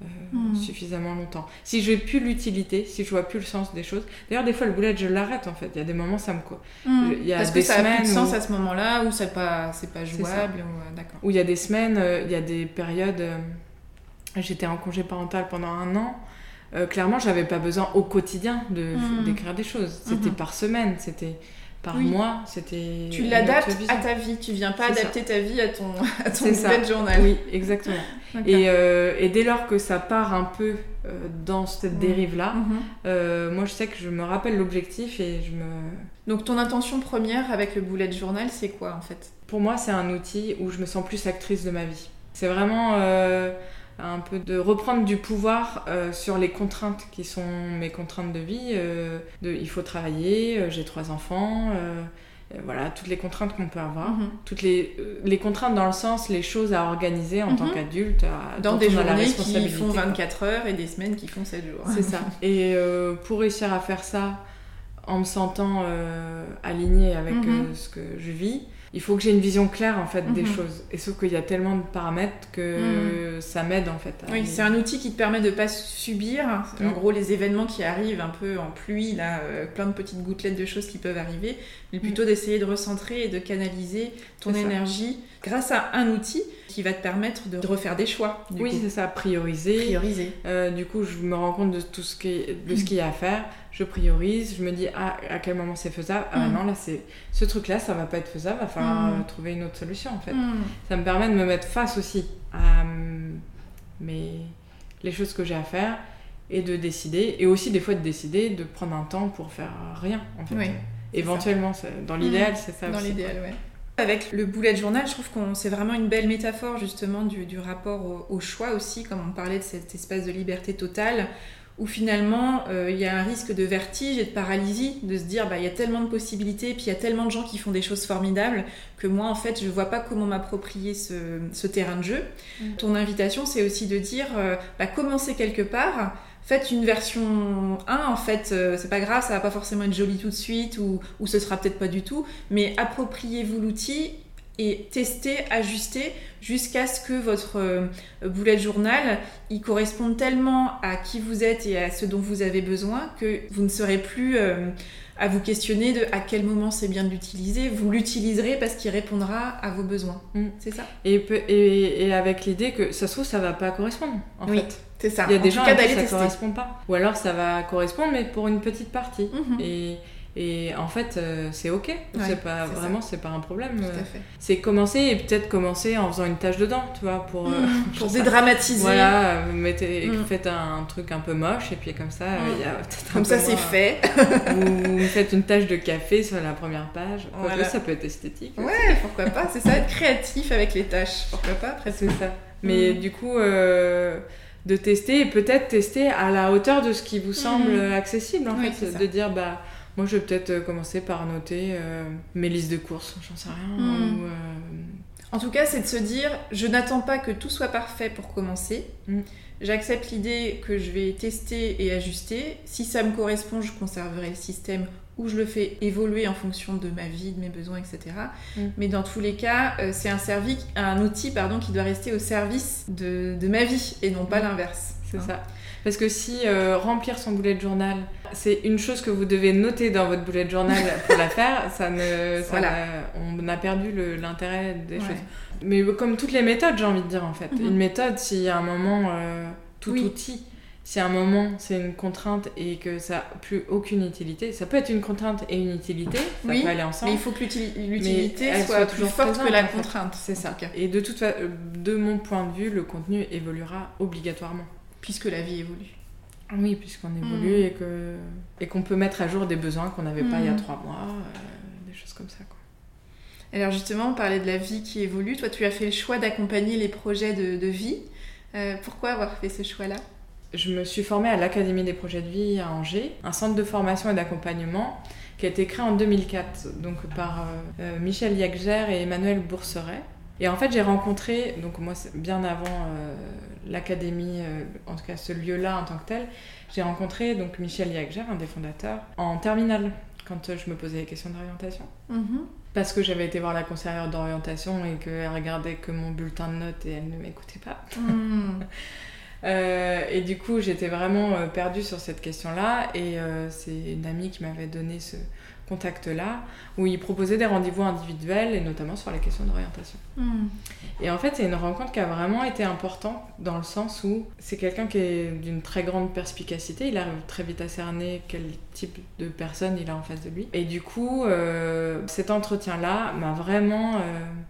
euh, hmm. suffisamment longtemps. Si je n'ai plus l'utilité, si je vois plus le sens des choses. D'ailleurs, des fois, le boulet, je l'arrête en fait. Il y a des moments, ça me quoi. Hmm. Il y a Parce des que ça semaines a plus de sens à ce moment-là, ou c'est pas, c'est pas jouable. Ou. Où il y a des semaines, euh, il y a des périodes. Euh, j'étais en congé parental pendant un an. clairement, j'avais pas besoin au quotidien de hmm. d'écrire des choses. C'était par semaine. C'était par mois, c'était. Tu l'adaptes à ta vie, tu viens pas adapter ta vie à ton, à ton journal. Oui, exactement. et, euh, et, dès lors que ça part un peu euh, dans cette mmh. dérive-là, mmh. euh, moi je sais que je me rappelle l'objectif et je me. Donc ton intention première avec le bullet journal, c'est quoi en fait? Pour moi, c'est un outil où je me sens plus actrice de ma vie. C'est vraiment un peu de reprendre du pouvoir euh, sur les contraintes qui sont mes contraintes de vie. Euh, de, il faut travailler, euh, j'ai trois enfants, voilà, toutes les contraintes qu'on peut avoir. Mhm. Toutes les, les contraintes dans le sens, les choses à organiser en tant mhm. qu'adulte. Dans des journées qui font 24 heures et des semaines qui font 7 jours. C'est ça. Et pour réussir à faire ça en me sentant alignée avec mhm. ce que je vis, il faut que j'ai une vision claire en fait des mhm. choses. Et sauf qu'il y a tellement de paramètres que mhm. ça m'aide en fait. Oui, c'est un outil qui te permet de pas subir en mhm. gros les événements qui arrivent un peu en pluie là, euh, plein de petites gouttelettes de choses qui peuvent arriver, mais plutôt d'essayer de recentrer et de canaliser ton énergie grâce à un outil qui va te permettre de refaire des choix. Oui, c'est ça, prioriser. Prioriser. Euh, du coup, je me rends compte de tout ce qui de ce qu'il y a à faire je priorise, je me dis ah, à quel moment c'est faisable? Ah mm. non, là, c'est ce truc-là, ça va pas être faisable, il va falloir mm. trouver une autre solution en fait. Mm. Ça me permet de me mettre face aussi à mes... les choses que j'ai à faire et de décider, et aussi des fois de décider de prendre un temps pour faire rien en fait. Oui, Éventuellement, dans l'idéal, c'est ça Dans l'idéal, ouais. Avec le bullet journal, je trouve que c'est vraiment une belle métaphore justement du, du rapport au, au, choix aussi, comme on parlait de cet espace de liberté totale où finalement euh, il y a un risque de vertige et de paralysie, de se dire bah il y a tellement de possibilités, puis il y a tellement de gens qui font des choses formidables que moi en fait je vois pas comment m'approprier ce, terrain de jeu. Mm. Ton invitation c'est aussi de dire euh, bah, commencez quelque part. Faites une version 1, en fait, euh, c'est pas grave, ça va pas forcément être joli tout de suite, ou, ou ce sera peut-être pas du tout, mais appropriez-vous l'outil et tester, ajuster jusqu'à ce que votre euh, bullet journal il corresponde tellement à qui vous êtes et à ce dont vous avez besoin que vous ne serez plus euh, à vous questionner de à quel moment c'est bien de l'utiliser. Vous l'utiliserez parce qu'il répondra à vos besoins. Mm. C'est ça et, et, et, avec l'idée que ça se trouve, ça va pas correspondre en oui, C'est ça. Il y a des gens à qui ça correspond pas. Ou alors ça va correspondre, mais pour une petite partie. Mhm. Et et en fait, euh, c'est ok. c'est pas vraiment, c'est pas un problème. C'est commencer et peut-être commencer en faisant une tâche dedans, tu vois, pour, euh, mmh. pour dédramatiser. Voilà, mettez, mmh. faites un, truc un peu moche et puis comme ça, mmh. il y a peut-être Comme ça, c'est fait. vous faites une tâche de café sur la première page. Voilà. ça peut être esthétique. Ouais, pourquoi pas. C'est ça, être créatif avec les tâches. Pourquoi pas, après c'est ça. Mais du coup. Euh, de tester et peut-être tester à la hauteur de ce qui vous semble accessible en fait de dire bah moi, je vais peut-être euh, commencer par noter euh, mes listes de courses, j'en sais rien. Hmm. Ou, euh, En tout cas, c'est de se dire, je n'attends pas que tout soit parfait pour commencer. Mm. J'accepte l'idée que je vais tester et ajuster. Si ça me correspond, je conserverai le système ou je le fais évoluer en fonction de ma vie, de mes besoins, etc. Mm. Mais dans tous les cas, c'est un, outil pardon, qui doit rester au service de, de ma vie et non pas Mm. l'inverse. C'est Hein. ça. Parce que si euh, remplir son bullet journal, c'est une chose que vous devez noter dans votre bullet journal pour la faire, ça ne, ça Voilà. n'a- on a perdu l'intérêt des Ouais. choses. Mais comme toutes les méthodes, j'ai envie de dire en fait. Mhm. Une méthode, s'il y a un moment, euh, tout Oui. outil, si à un moment c'est une contrainte et que ça n'a plus aucune utilité, ça peut être une contrainte et une utilité, ça Oui, peut aller ensemble. Mais il faut que l'uti- l'utilité soit, soit plus forte présente, que la contrainte. C'est ça. Et de toute fa- euh, de mon point de vue, le contenu évoluera obligatoirement. Puisque la vie évolue. Oui, puisqu'on évolue Mm. et que et qu'on peut mettre à jour des besoins qu'on n'avait pas il y a Mm. trois mois, euh, des choses comme ça. Quoi. Alors justement, on parlait de la vie qui évolue. Toi, tu as fait le choix d'accompagner les projets de, de vie. Euh, pourquoi avoir fait ce choix-là? Je me suis formée à l'Académie des projets de vie à Angers, un centre de formation et d'accompagnement qui a été créé en 2004 donc par euh, Michel Yagger et Emmanuel Bourseret. Et en fait, j'ai rencontré, donc moi, bien avant euh, l'académie, euh, en tout cas ce lieu-là en tant que tel, j'ai rencontré donc Michel Yagger, un des fondateurs, en terminale, quand euh, je me posais des questions d'orientation. Parce que j'avais été voir la conseillère d'orientation et qu'elle regardait que mon bulletin de notes et elle ne m'écoutait pas. Euh, et du coup, j'étais vraiment perdue sur cette question-là. Et euh, c'est une amie qui m'avait donné ce contact-là, où il proposait des rendez-vous individuels, et notamment sur les questions d'orientation. Hmm. Et en fait, c'est une rencontre qui a vraiment été importante, dans le sens où c'est quelqu'un qui est d'une très grande perspicacité. Il arrive très vite à cerner quel type de personne il a en face de lui. Et du coup, euh, cet entretien-là m'a vraiment euh,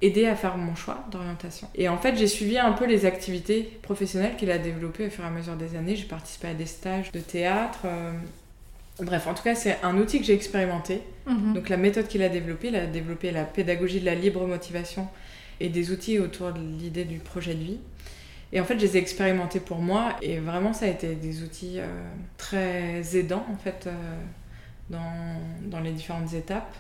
aidé à faire mon choix d'orientation. Et en fait, j'ai suivi un peu les activités professionnelles qu'il a développées au fur et à mesure des années. J'ai participé à des stages de théâtre. euh, Bref, en tout cas, c'est un outil que j'ai expérimenté. Mhm. Donc la méthode qu'il a développée, il a développé la pédagogie de la libre motivation et des outils autour de l'idée du projet de vie. Et en fait, je les ai expérimentés pour moi et vraiment, ça a été des outils euh, très aidants en fait euh, dans, dans les différentes étapes.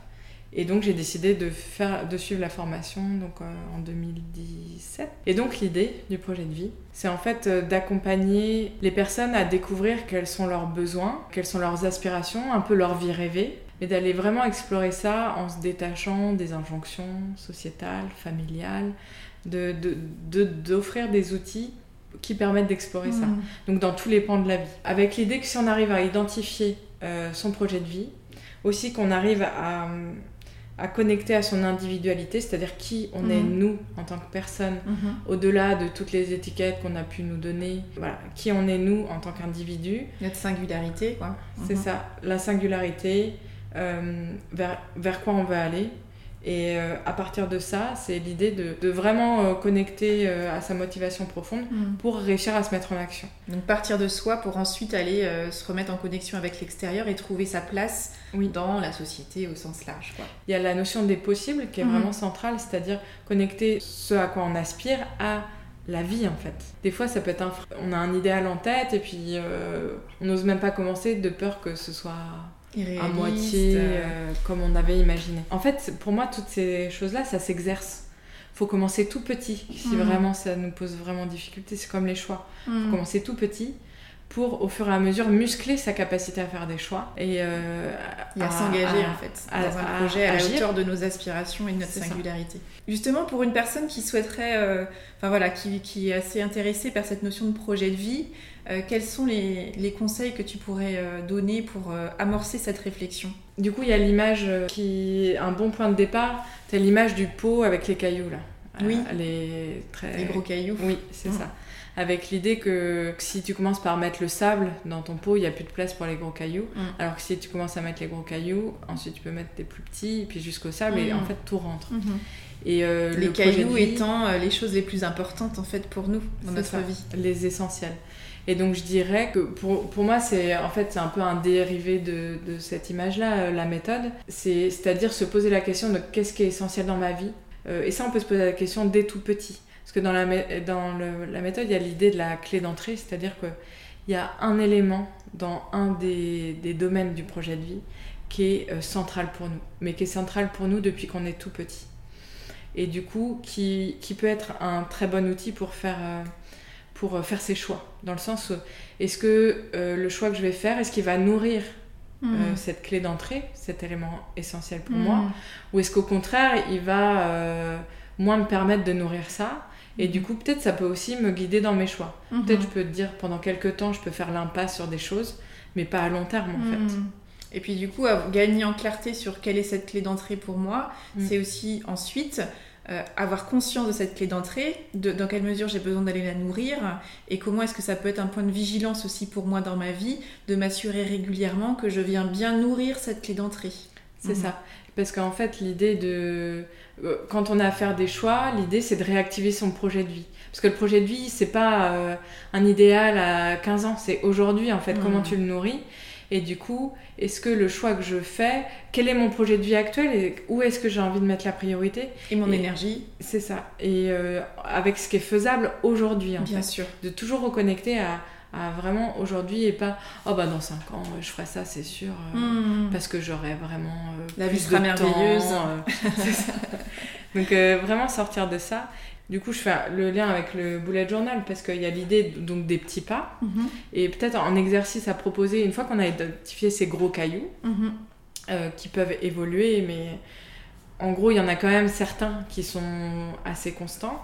Et donc j'ai décidé de, faire, de suivre la formation donc, euh, en 2017. Et donc l'idée du projet de vie, c'est en fait euh, d'accompagner les personnes à découvrir quels sont leurs besoins, quelles sont leurs aspirations, un peu leur vie rêvée, mais d'aller vraiment explorer ça en se détachant des injonctions sociétales, familiales, de, de- de- d'offrir des outils qui permettent d'explorer ça. Hmm. Donc dans tous les pans de la vie. Avec l'idée que si on arrive à identifier euh, son projet de vie, aussi qu'on arrive à, à connecter à son individualité, c'est-à-dire qui on est Mhm. nous en tant que personne, Mhm. au-delà de toutes les étiquettes qu'on a pu nous donner, voilà, qui on est nous en tant qu'individu, Notre singularité, quoi. c'est Mhm. ça, la singularité, euh, vers, vers quoi on veut aller. Et euh, à partir de ça, c'est l'idée de, de vraiment euh, connecter euh, à sa motivation profonde Hmm. pour réussir à se mettre en action. Donc partir de soi pour ensuite aller se remettre en connexion avec l'extérieur et trouver sa place Oui. dans la société au sens large. Quoi. Il y a la notion des possibles qui est Mhm. vraiment centrale, c'est-à-dire connecter ce à quoi on aspire à la vie en fait. Des fois ça peut être un... On a un idéal en tête et puis on n'ose même pas commencer de peur que ce soit à moitié euh, euh, comme on avait imaginé. En fait pour moi toutes ces choses-là ça s'exerce. Faut commencer tout petit si Mhm. vraiment ça nous pose vraiment difficulté. C'est comme les choix. hmm. Faut commencer tout petit pour au fur et à mesure muscler sa capacité à faire des choix et euh, Et à, s'engager en fait à- dans un à projet à la agir. hauteur de nos aspirations et de notre ça. singularité. Justement, pour une personne qui souhaiterait, euh, enfin voilà, qui, qui est assez intéressée par cette notion de projet de vie, euh, quels sont les, les conseils que tu pourrais euh, donner pour euh, amorcer cette réflexion? Du coup, il y a l'image qui est un bon point de départ. C'est l'image du pot avec les cailloux là. Oui. Les très Les gros cailloux Oui, c'est Mm. ça. Avec l'idée que si tu commences par mettre le sable dans ton pot, il n'y a plus de place pour les gros cailloux. Mm. Alors que si tu commences à mettre les gros cailloux, ensuite tu peux mettre des plus petits, puis jusqu'au sable, et en fait tout rentre. Et euh, Les le cailloux vie- étant les choses les plus importantes en fait pour nous dans notre ça. vie. les essentiels. Et donc je dirais que pour, pour moi, c'est en fait c'est un peu un dérivé de, de cette image-là, euh, la méthode. C'est- C'est-à-dire se poser la question de qu'est-ce qui est essentiel dans ma vie. Euh, et ça, on peut se poser la question dès tout petit. Parce que dans la, dans la méthode, il y a l'idée de la clé d'entrée, c'est-à-dire qu'il y a un élément dans un des, des domaines du projet de vie qui est euh, central pour nous, mais qui est central pour nous depuis qu'on est tout petit. et du coup qui, qui, peut être un très bon outil pour faire, pour faire ses choix. Dans le sens où est-ce que le choix que je vais faire, est-ce qu'il va nourrir hmm. cette clé d'entrée, cet élément essentiel pour moi, hmm. ou est-ce qu'au contraire, il va moins me permettre de nourrir ça et du coup, peut-être ça peut aussi me guider dans mes choix. Peut-être je peux te dire pendant quelques temps, je peux faire l'impasse sur des choses, mais pas à long terme en fait. Et puis du coup, gagner en clarté sur quelle est cette clé d'entrée pour moi, c'est aussi ensuite euh, avoir conscience de cette clé d'entrée, dans quelle mesure j'ai besoin d'aller la nourrir, et comment est-ce que ça peut être un point de vigilance aussi pour moi dans ma vie, de m'assurer régulièrement que je viens bien nourrir cette clé d'entrée. C'est mm. ça. Parce qu'en fait, l'idée de... Euh, quand on a à faire des choix, l'idée c'est de réactiver son projet de vie. Parce que le projet de vie, c'est pas euh, un idéal à 15 ans, c'est aujourd'hui en fait, mm. comment tu le nourris. Et du coup, est-ce que le choix que je fais, quel est mon projet de vie actuel et où est-ce que j'ai envie de mettre la priorité Et mon énergie. C'est ça. Et euh, avec ce qui est faisable aujourd'hui, en Bien sûr. De toujours reconnecter à, vraiment aujourd'hui et pas oh bah dans 5 ans je ferai ça c'est sûr euh, hmm. parce que j'aurai vraiment euh, la vie sera merveilleuse ça. donc vraiment sortir de ça du coup, je fais le lien avec le bullet journal parce qu'il y a l'idée donc des petits pas mhm. et peut-être un exercice à proposer une fois qu'on a identifié ces gros cailloux mhm. euh, qui peuvent évoluer, mais en gros, il y en a quand même certains qui sont assez constants.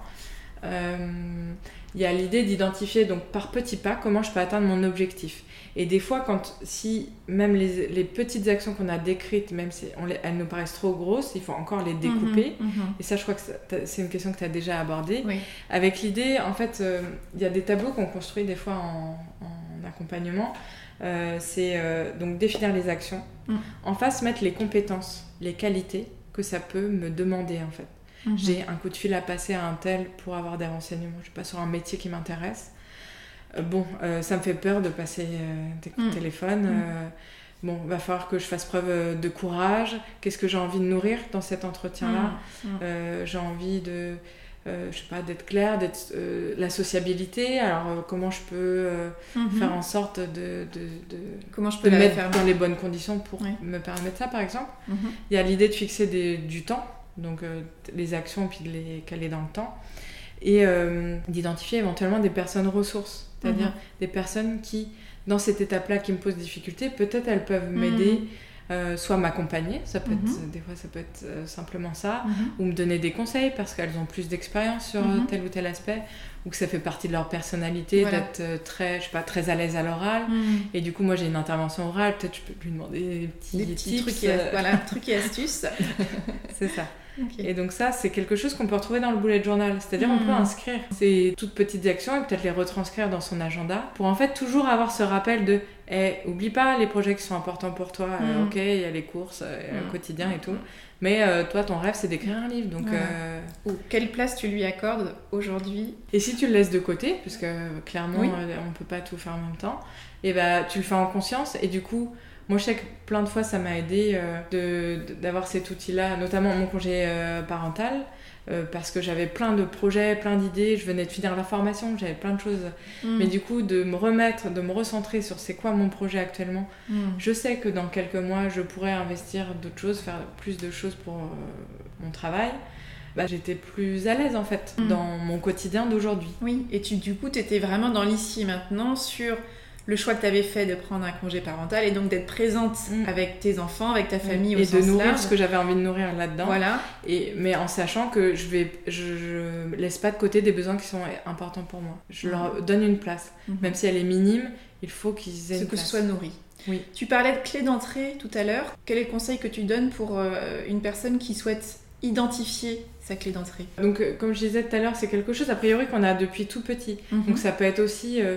Euh, il y a l'idée d'identifier donc par petits pas comment je peux atteindre mon objectif. Et des fois, quand si même les, les petites actions qu'on a décrites, même si on elles nous paraissent trop grosses, il faut encore les découper. Mhm, mhm. Et ça, je crois que c'est une question que tu as déjà abordée. Avec l'idée, en fait, euh, il y a des tableaux qu'on construit des fois en, accompagnement. Euh, c'est euh, donc définir les actions. Mm. En face, mettre les compétences, les qualités que ça peut me demander en fait. Mhm. J'ai un coup de fil à passer à un tel pour avoir des renseignements. Je suis pas sur un métier qui m'intéresse. Euh, bon, euh, ça me fait peur de passer euh, des coups de mm. téléphone. Mm. bon, va falloir que je fasse preuve de courage. Qu'est-ce que j'ai envie de nourrir dans cet entretien-là mm. J'ai envie de, je sais pas, d'être claire, d'être la sociabilité. Alors, comment je peux mm-hmm. faire en sorte de, de, de comment je peux mettre dans les bonnes conditions pour me permettre ça, par exemple? Mm-hmm. Il y a l'idée de fixer des, du temps, donc les actions puis de les caler dans le temps et d'identifier éventuellement des personnes ressources c'est-à-dire mhm. des personnes qui, dans cette étape-là, qui me posent des difficultés, peut-être elles peuvent mhm. m'aider. Euh, soit m'accompagner, ça peut être, mhm. des fois ça peut être euh, simplement ça, ou me donner des conseils parce qu'elles ont plus d'expérience sur tel ou tel aspect, ou que ça fait partie de leur personnalité d'être euh, très, je sais pas, très à l'aise à l'oral. Et du coup, moi j'ai une intervention orale, peut-être je peux lui demander des petits, trucs, voilà, trucs et astuces. C'est ça. Et donc ça, c'est quelque chose qu'on peut retrouver dans le bullet journal. C'est-à-dire on peut hmm. inscrire ces toutes petites actions et peut-être les retranscrire dans son agenda pour en fait toujours avoir ce rappel de eh, oublie pas les projets qui sont importants pour toi. Euh, hmm. ok, il y a les courses, euh, le quotidien et tout. Mais euh, toi, ton rêve, c'est d'écrire un livre. Donc, Ou quelle place tu lui accordes aujourd'hui Et si tu le laisses de côté, puisque clairement, on on peut pas tout faire en même temps, et eh ben, tu le fais en conscience. Et du coup, moi, je sais que plein de fois, ça m'a aidé euh, d'avoir cet outil-là, notamment mon congé euh, parental, euh, parce que j'avais plein de projets, plein d'idées. Je venais de finir la formation, j'avais plein de choses. Mm. Mais du coup, de me remettre, de me recentrer sur c'est quoi mon projet actuellement. Mm. Je sais que dans quelques mois, je pourrais investir d'autres choses, faire plus de choses pour mon travail. Bah, j'étais plus à l'aise en fait mm. dans mon quotidien d'aujourd'hui. Oui, et tu, du coup, tu étais vraiment dans l'ici maintenant sur le choix que tu avais fait de prendre un congé parental et donc d'être présente mm. avec tes enfants, avec ta famille mm. et de nourrir ce que j'avais envie de nourrir là-dedans. Voilà. Et mais en sachant que je vais, je, laisse pas de côté des besoins qui sont importants pour moi. Je leur mm. donne une place, même si elle est minime. Il faut qu'ils aient ce que ce soit nourri. Oui. Tu parlais de clé d'entrée tout à l'heure. Quel est le conseil que tu donnes pour euh, une personne qui souhaite identifier sa clé d'entrée? Donc, euh, comme je disais tout à l'heure, c'est quelque chose a priori qu'on a depuis tout petit. Mm-hmm. Donc, ça peut être aussi euh,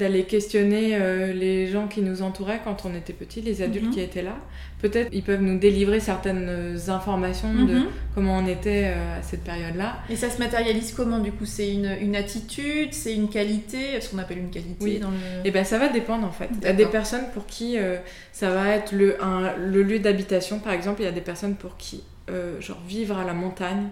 d'aller questionner euh, les gens qui nous entouraient quand on était petits, les adultes mhm. qui étaient là. Peut-être ils peuvent nous délivrer certaines euh, informations de mhm. comment on était euh, à cette période-là. Et ça se matérialise comment du coup? C'est une, une, attitude, c'est une qualité, ce qu'on appelle une qualité oui. dans le... Et eh ben ça va dépendre en fait. Il y a des personnes pour qui ça va être le, un, le lieu d'habitation par exemple, il y a des personnes pour qui genre vivre à la montagne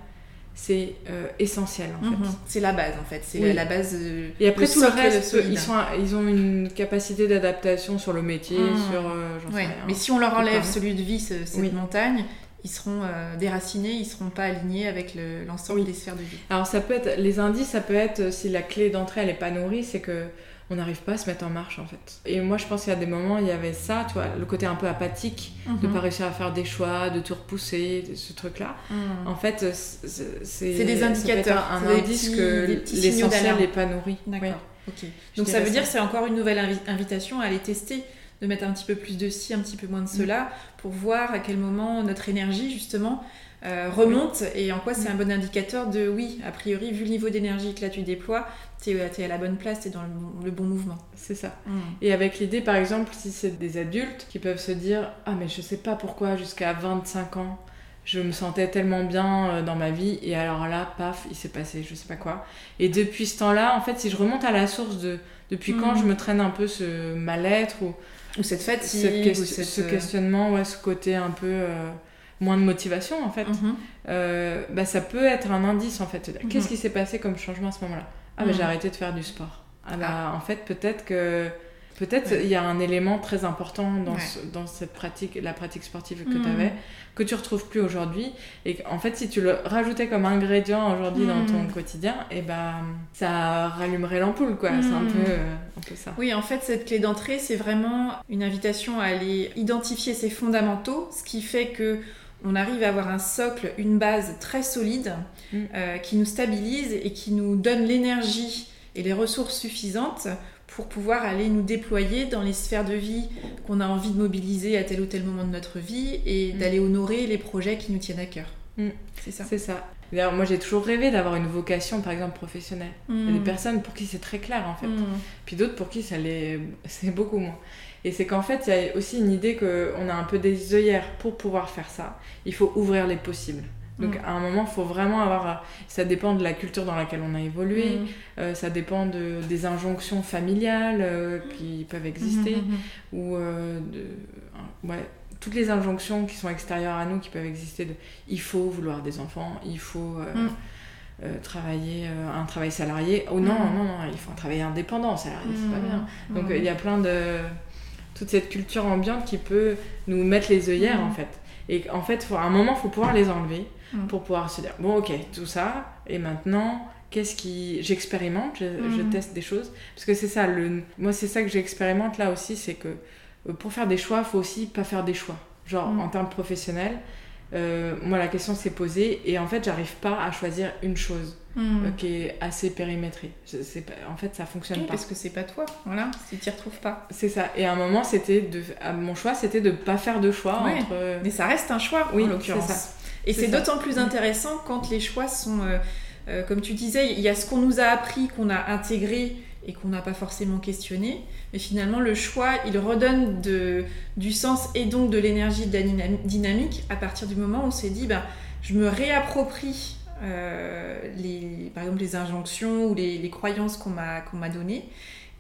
c'est euh, essentiel en fait. Mhm. C'est la base en fait, c'est la, base. Euh, et après tout le reste, ils, sont, ils ont une capacité d'adaptation sur le métier, mhm. sur. Euh, Mais si on leur enlève celui de vie, cette montagne, ils seront euh, déracinés, ils seront pas alignés avec l'ensemble des sphères de vie. Alors ça peut être, les indices, ça peut être si la clé d'entrée elle est pas nourrie, c'est que on n'arrive pas à se mettre en marche en fait. Et moi je pense qu'il y a des moments il y avait ça, tu vois, le côté un peu apathique, de Mhm. pas réussir à faire des choix, de tout repousser, ce truc-là. Mhm. En fait, c'est C'est des indicateurs, un c'est indice que des petits signaux l'essentiel n'est pas nourri. D'accord. Oui. Donc ça veut dire ça. c'est encore une nouvelle invi- invitation à aller tester, de mettre un petit peu plus de ci, un petit peu moins de cela, pour voir à quel moment notre énergie justement euh, remonte et en quoi c'est Mm. un bon indicateur de oui, a priori vu le niveau d'énergie que là tu déploies, t'es es à la bonne place, t'es dans le bon, le bon mouvement. C'est ça. Mm. Et avec l'idée, par exemple, si c'est des adultes qui peuvent se dire Ah, mais je sais pas pourquoi, jusqu'à 25 ans, je me sentais tellement bien euh, dans ma vie, et alors là, paf, il s'est passé je sais pas quoi. Et depuis ce temps-là, en fait, si je remonte à la source de depuis quand Mhm. je me traîne un peu ce mal-être ou Ou cette fatigue, ques- ou cette, ce euh, questionnement, ouais, ce côté un peu euh, moins de motivation, en fait, mhm. euh, bah, ça peut être un indice, en fait. Mhm. Qu'est-ce qui s'est passé comme changement à ce moment-là? Ah, bah, Mhm. j'ai arrêté de faire du sport. Ah, bah, en fait, peut-être que. Peut-être il y a un élément très important dans, Ouais. ce- dans cette pratique, la pratique sportive que tu avais, que tu retrouves plus aujourd'hui. Et en fait, si tu le rajoutais comme ingrédient aujourd'hui dans ton quotidien, et ben ça rallumerait l'ampoule, quoi. C'est un peu, euh, un peu ça. Oui, en fait, cette clé d'entrée, c'est vraiment une invitation à aller identifier ses fondamentaux, ce qui fait que on arrive à avoir un socle, une base très solide Mm. euh, qui nous stabilise et qui nous donne l'énergie et les ressources suffisantes pour pouvoir aller nous déployer dans les sphères de vie qu'on a envie de mobiliser à tel ou tel moment de notre vie et Mm. d'aller honorer les projets qui nous tiennent à cœur. Mm. C'est ça. C'est ça. D'ailleurs, moi j'ai toujours rêvé d'avoir une vocation, par exemple, professionnelle. Il y a des personnes pour qui c'est très clair, en fait. Puis d'autres pour qui ça l'est c'est beaucoup moins. Et c'est qu'en fait, il y a aussi une idée qu'on a un peu des œillères pour pouvoir faire ça. Il faut ouvrir les possibles. Donc Mm. à un moment, il faut vraiment avoir... Ça dépend de la culture dans laquelle on a évolué, Mm. euh, ça dépend de, des injonctions familiales euh, qui peuvent exister, mhm. ou euh, de... Ouais, toutes les injonctions qui sont extérieures à nous, qui peuvent exister de il faut vouloir des enfants, il faut... euh, Mm. euh, travailler euh, un travail salarié. Oh non, Mm. non, non, il faut un travail indépendant, salarié, c'est pas bien. Mm. Donc euh, il y a plein de. Toute cette culture ambiante qui peut nous mettre les œillères Mhm. en fait. Et en fait, faut- à un moment, il faut pouvoir les enlever Mhm. pour pouvoir se dire bon, ok, tout ça, et maintenant, qu'est-ce qui. J'expérimente, je, je Mhm. teste des choses. Parce que c'est ça, le... moi, c'est ça que j'expérimente là aussi, c'est que euh, pour faire des choix, il faut aussi pas faire des choix. Genre, en termes professionnels, euh, moi, la question s'est posée, et en fait, j'arrive pas à choisir une chose Mm. euh, qui est assez périmétrée. En fait, ça fonctionne Oui, pas. parce que c'est pas toi, voilà, si tu t'y retrouves pas. C'est ça. Et à un moment, c'était de. à mon choix, c'était de pas faire de choix Ouais. entre. Mais ça reste un choix, Oui, en l'occurrence. Et C'est d'autant plus intéressant quand les choix sont, euh, euh, comme tu disais, il y a ce qu'on nous a appris, qu'on a intégré et qu'on n'a pas forcément questionné. Mais finalement, le choix, il redonne de, du sens et donc de l'énergie, de la dynam- dynamique à partir du moment où on s'est dit, ben, je me réapproprie. Euh, les, par exemple les injonctions ou les, les croyances qu'on m'a qu'on m'a données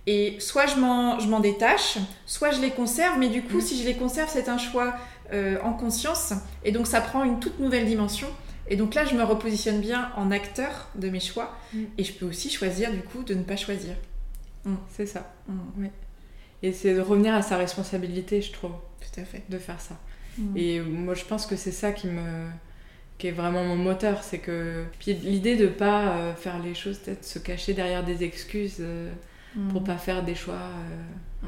et soit je m'en je m'en détache soit je les conserve mais du coup Mm. si je les conserve c'est un choix euh, en conscience et donc ça prend une toute nouvelle dimension et donc là je me repositionne bien en acteur de mes choix Mm. et je peux aussi choisir du coup de ne pas choisir C'est ça. Mm, Et c'est de revenir à sa responsabilité, je trouve, tout à fait de faire ça. Mm. Et moi, je pense que c'est ça qui me qui est vraiment mon moteur, c'est que puis l'idée de pas euh, faire les choses, peut-être se cacher derrière des excuses euh, Mm. pour pas faire des choix, euh,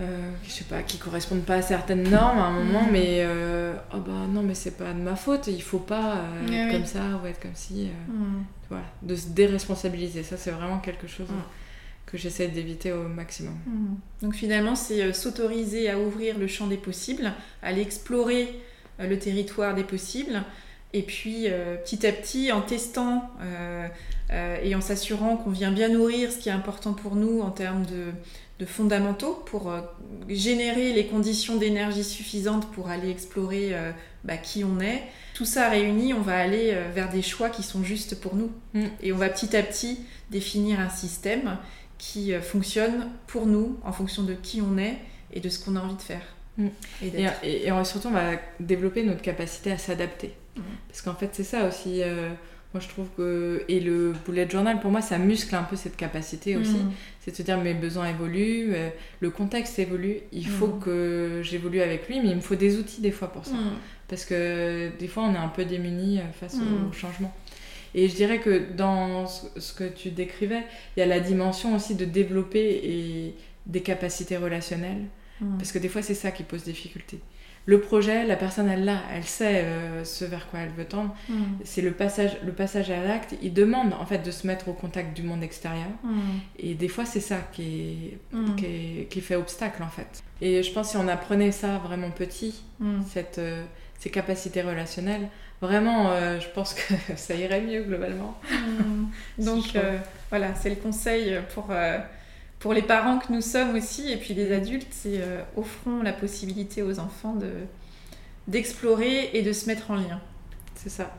euh, je sais pas, qui correspondent pas à certaines normes à un moment, Mhm. mais euh, oh bah non, mais c'est pas de ma faute, il faut pas être oui. comme ça ou être comme si, euh, Mm. voilà, de se déresponsabiliser, ça c'est vraiment quelque chose Mhm. que j'essaie d'éviter au maximum. Donc finalement, c'est s'autoriser à ouvrir le champ des possibles, à aller explorer euh, le territoire des possibles, et puis euh, petit à petit, en testant euh, euh, et en s'assurant qu'on vient bien nourrir ce qui est important pour nous en termes de, de fondamentaux, pour euh, générer les conditions d'énergie suffisantes pour aller explorer euh, bah, qui on est. Tout ça réuni, on va aller euh, vers des choix qui sont justes pour nous. Mm. Et on va petit à petit définir un système qui euh, fonctionne pour nous en fonction de qui on est et de ce qu'on a envie de faire. Mm. Et surtout, on va développer notre capacité à s'adapter. Mhm. Parce qu'en fait, c'est ça aussi. euh, moi, je trouve que. Et le bullet journal, pour moi, ça muscle un peu cette capacité aussi. Mm. C'est de se dire mes besoins évoluent, euh, le contexte évolue, il faut que j'évolue avec lui, mais il me faut des outils des fois pour ça. Mm. parce que des fois on est un peu démunis face Mm. au changement. Et je dirais que dans ce ce que tu décrivais, il y a la dimension aussi de développer et des capacités relationnelles, Mm. parce que des fois c'est ça qui pose difficulté. Le projet, la personne elle l'a, elle sait euh, ce vers quoi elle veut tendre. Mm. C'est le passage, le passage à l'acte. Il demande en fait de se mettre au contact du monde extérieur. Mm. Et des fois, c'est ça qui, est, qui, est- qui fait obstacle en fait. Et je pense que si on apprenait ça vraiment petit, cette, euh, ces capacités relationnelles, vraiment, euh, je pense que ça irait mieux globalement. Donc voilà, c'est le conseil pour, pour les parents que nous sommes aussi, et puis les adultes, c'est euh, offrons la possibilité aux enfants de d'explorer et de se mettre en lien. C'est ça.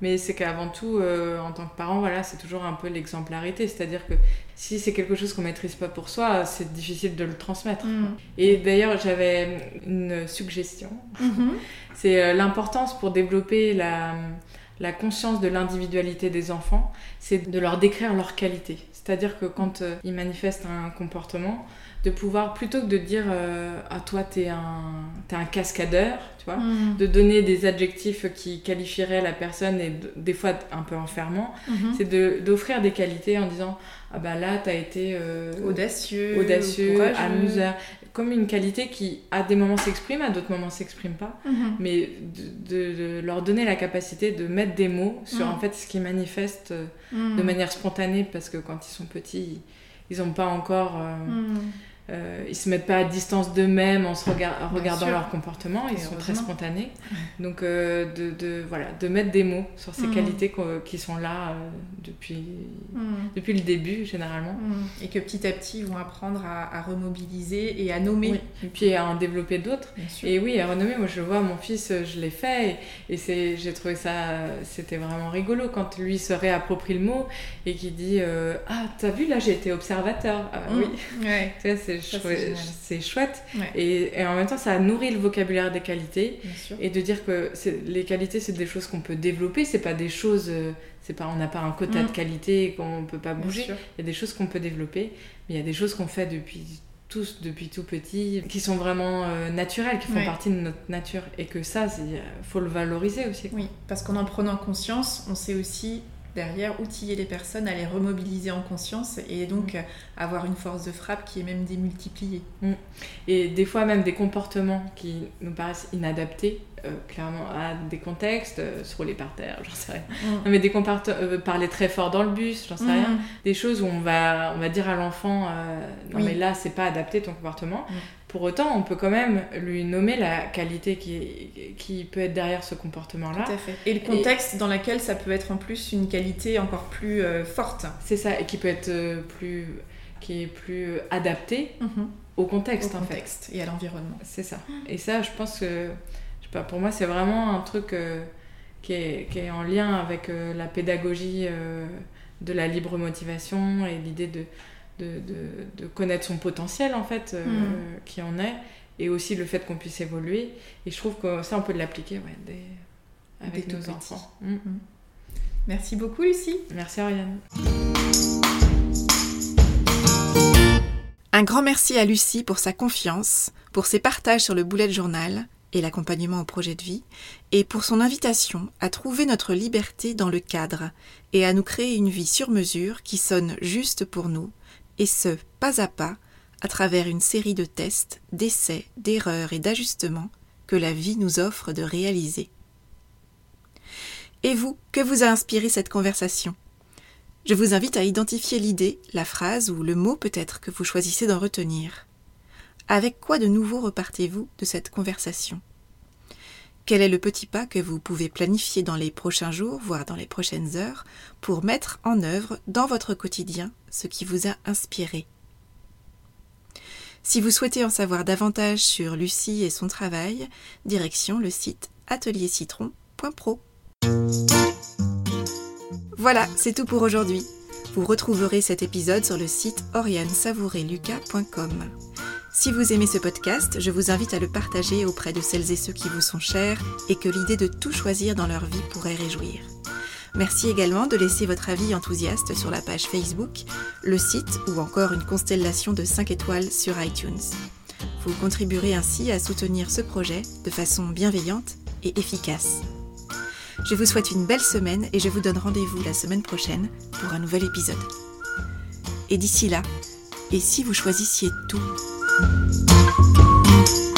Mais c'est qu'avant tout, euh, en tant que parent, voilà, c'est toujours un peu l'exemplarité. C'est-à-dire que si c'est quelque chose qu'on maîtrise pas pour soi, c'est difficile de le transmettre. Mm. Et d'ailleurs, j'avais une suggestion. Mhm. C'est euh, l'importance pour développer la, la conscience de l'individualité des enfants, c'est de leur décrire leurs qualités. C'est-à-dire que quand euh, ils manifestent un comportement, de pouvoir, plutôt que de dire euh, Ah, toi, t'es un, un cascadeur, tu vois, Mm. de donner des adjectifs qui qualifieraient la personne et de- des fois un peu enfermants, Mhm. c'est de- d'offrir des qualités en disant Ah, bah là, t'as été. euh, audacieux, audacieux, amuseur, comme une qualité qui à des moments s'exprime, à d'autres moments s'exprime pas, Mhm. mais de, de- de leur donner la capacité de mettre des mots sur Mm. en fait ce qu'ils manifestent euh, de manière spontanée parce que quand ils sont petits, ils n'ont pas encore, euh. Euh, ils se mettent pas à distance d'eux-mêmes en se en regardant leur comportement, ils sont très spontanés. Donc euh, de, de- voilà, de mettre des mots sur ces Mm. qualités qui sont là euh, depuis Mm. depuis le début généralement. Mm. Et que petit à petit, ils vont apprendre à, à remobiliser et à nommer. Oui. Et puis à en développer d'autres. Et oui, à renommer, moi je vois, mon fils, euh, je l'ai fait et, et j'ai trouvé ça, c'était vraiment rigolo quand lui se réapproprie le mot et qui dit Ah, t'as vu là, j'ai été observateur. Ah. Oui, Ouais, c'est, c'est chouette. Ouais. Et, et en même temps, ça nourrit le vocabulaire des qualités et de dire que les qualités, c'est des choses qu'on peut développer, c'est pas des choses. euh, c'est pas, on n'a pas un quota Mm. de qualité qu'on peut pas bouger. Il y a des choses qu'on peut développer, mais il y a des choses qu'on fait depuis tous, depuis tout petit, qui sont vraiment euh, naturelles, qui font Ouais. partie de notre nature. Et que ça, il faut le valoriser aussi. Oui, parce qu'en en prenant conscience, on sait aussi derrière outiller les personnes à les remobiliser en conscience et donc euh, avoir une force de frappe qui est même démultipliée. Et des fois, même des comportements qui nous paraissent inadaptés, euh, clairement, à des contextes, euh, se rouler par terre, j'en sais rien. Non, mais des comportements, euh, parler très fort dans le bus, j'en sais Mm. rien. Des choses où on va, on va dire à l'enfant, non Oui. mais là, c'est pas adapté ton comportement. Pour autant, on peut quand même lui nommer la qualité qui, qui peut être derrière ce comportement-là. Tout à fait. Et le contexte dans lequel ça peut être en plus une qualité encore plus euh, forte. C'est ça, et qui peut être euh, plus, qui est plus adapté Mhm. au contexte Au en fait. contexte et à l'environnement. C'est ça. Et ça, je pense que, je sais pas, pour moi, c'est vraiment un truc euh, qui, est, qui est en lien avec euh, la pédagogie euh, de la libre motivation et l'idée de, de, de- de connaître son potentiel en fait, euh, Mm. qui en est, et aussi le fait qu'on puisse évoluer. Et je trouve que ça, on peut l'appliquer ouais, dès- avec Dès nos enfants. Mm. Merci beaucoup Lucie. Merci Ariane. Un grand merci à Lucie pour sa confiance, pour ses partages sur le bullet journal et l'accompagnement au projet de vie, et pour son invitation à trouver notre liberté dans le cadre et à nous créer une vie sur mesure qui sonne juste pour nous, et ce, pas à pas, à travers une série de tests, d'essais, d'erreurs et d'ajustements que la vie nous offre de réaliser. Et vous, que vous a inspiré cette conversation? Je vous invite à identifier l'idée, la phrase ou le mot peut-être que vous choisissez d'en retenir. Avec quoi de nouveau repartez-vous de cette conversation? Quel est le petit pas que vous pouvez planifier dans les prochains jours, voire dans les prochaines heures, pour mettre en œuvre dans votre quotidien ce qui vous a inspiré? Si vous souhaitez en savoir davantage sur Lucie et son travail, direction le site ateliercitron.pro. Voilà, c'est tout pour aujourd'hui. Vous retrouverez cet épisode sur le site oriansavoureluca.com. Si vous aimez ce podcast, je vous invite à le partager auprès de celles et ceux qui vous sont chers et que l'idée de tout choisir dans leur vie pourrait réjouir. Merci également de laisser votre avis enthousiaste sur la page Facebook, le site ou encore une constellation de 5 étoiles sur iTunes. Vous contribuerez ainsi à soutenir ce projet de façon bienveillante et efficace. Je vous souhaite une belle semaine et je vous donne rendez-vous la semaine prochaine pour un nouvel épisode. Et d'ici là, et si vous choisissiez tout? Música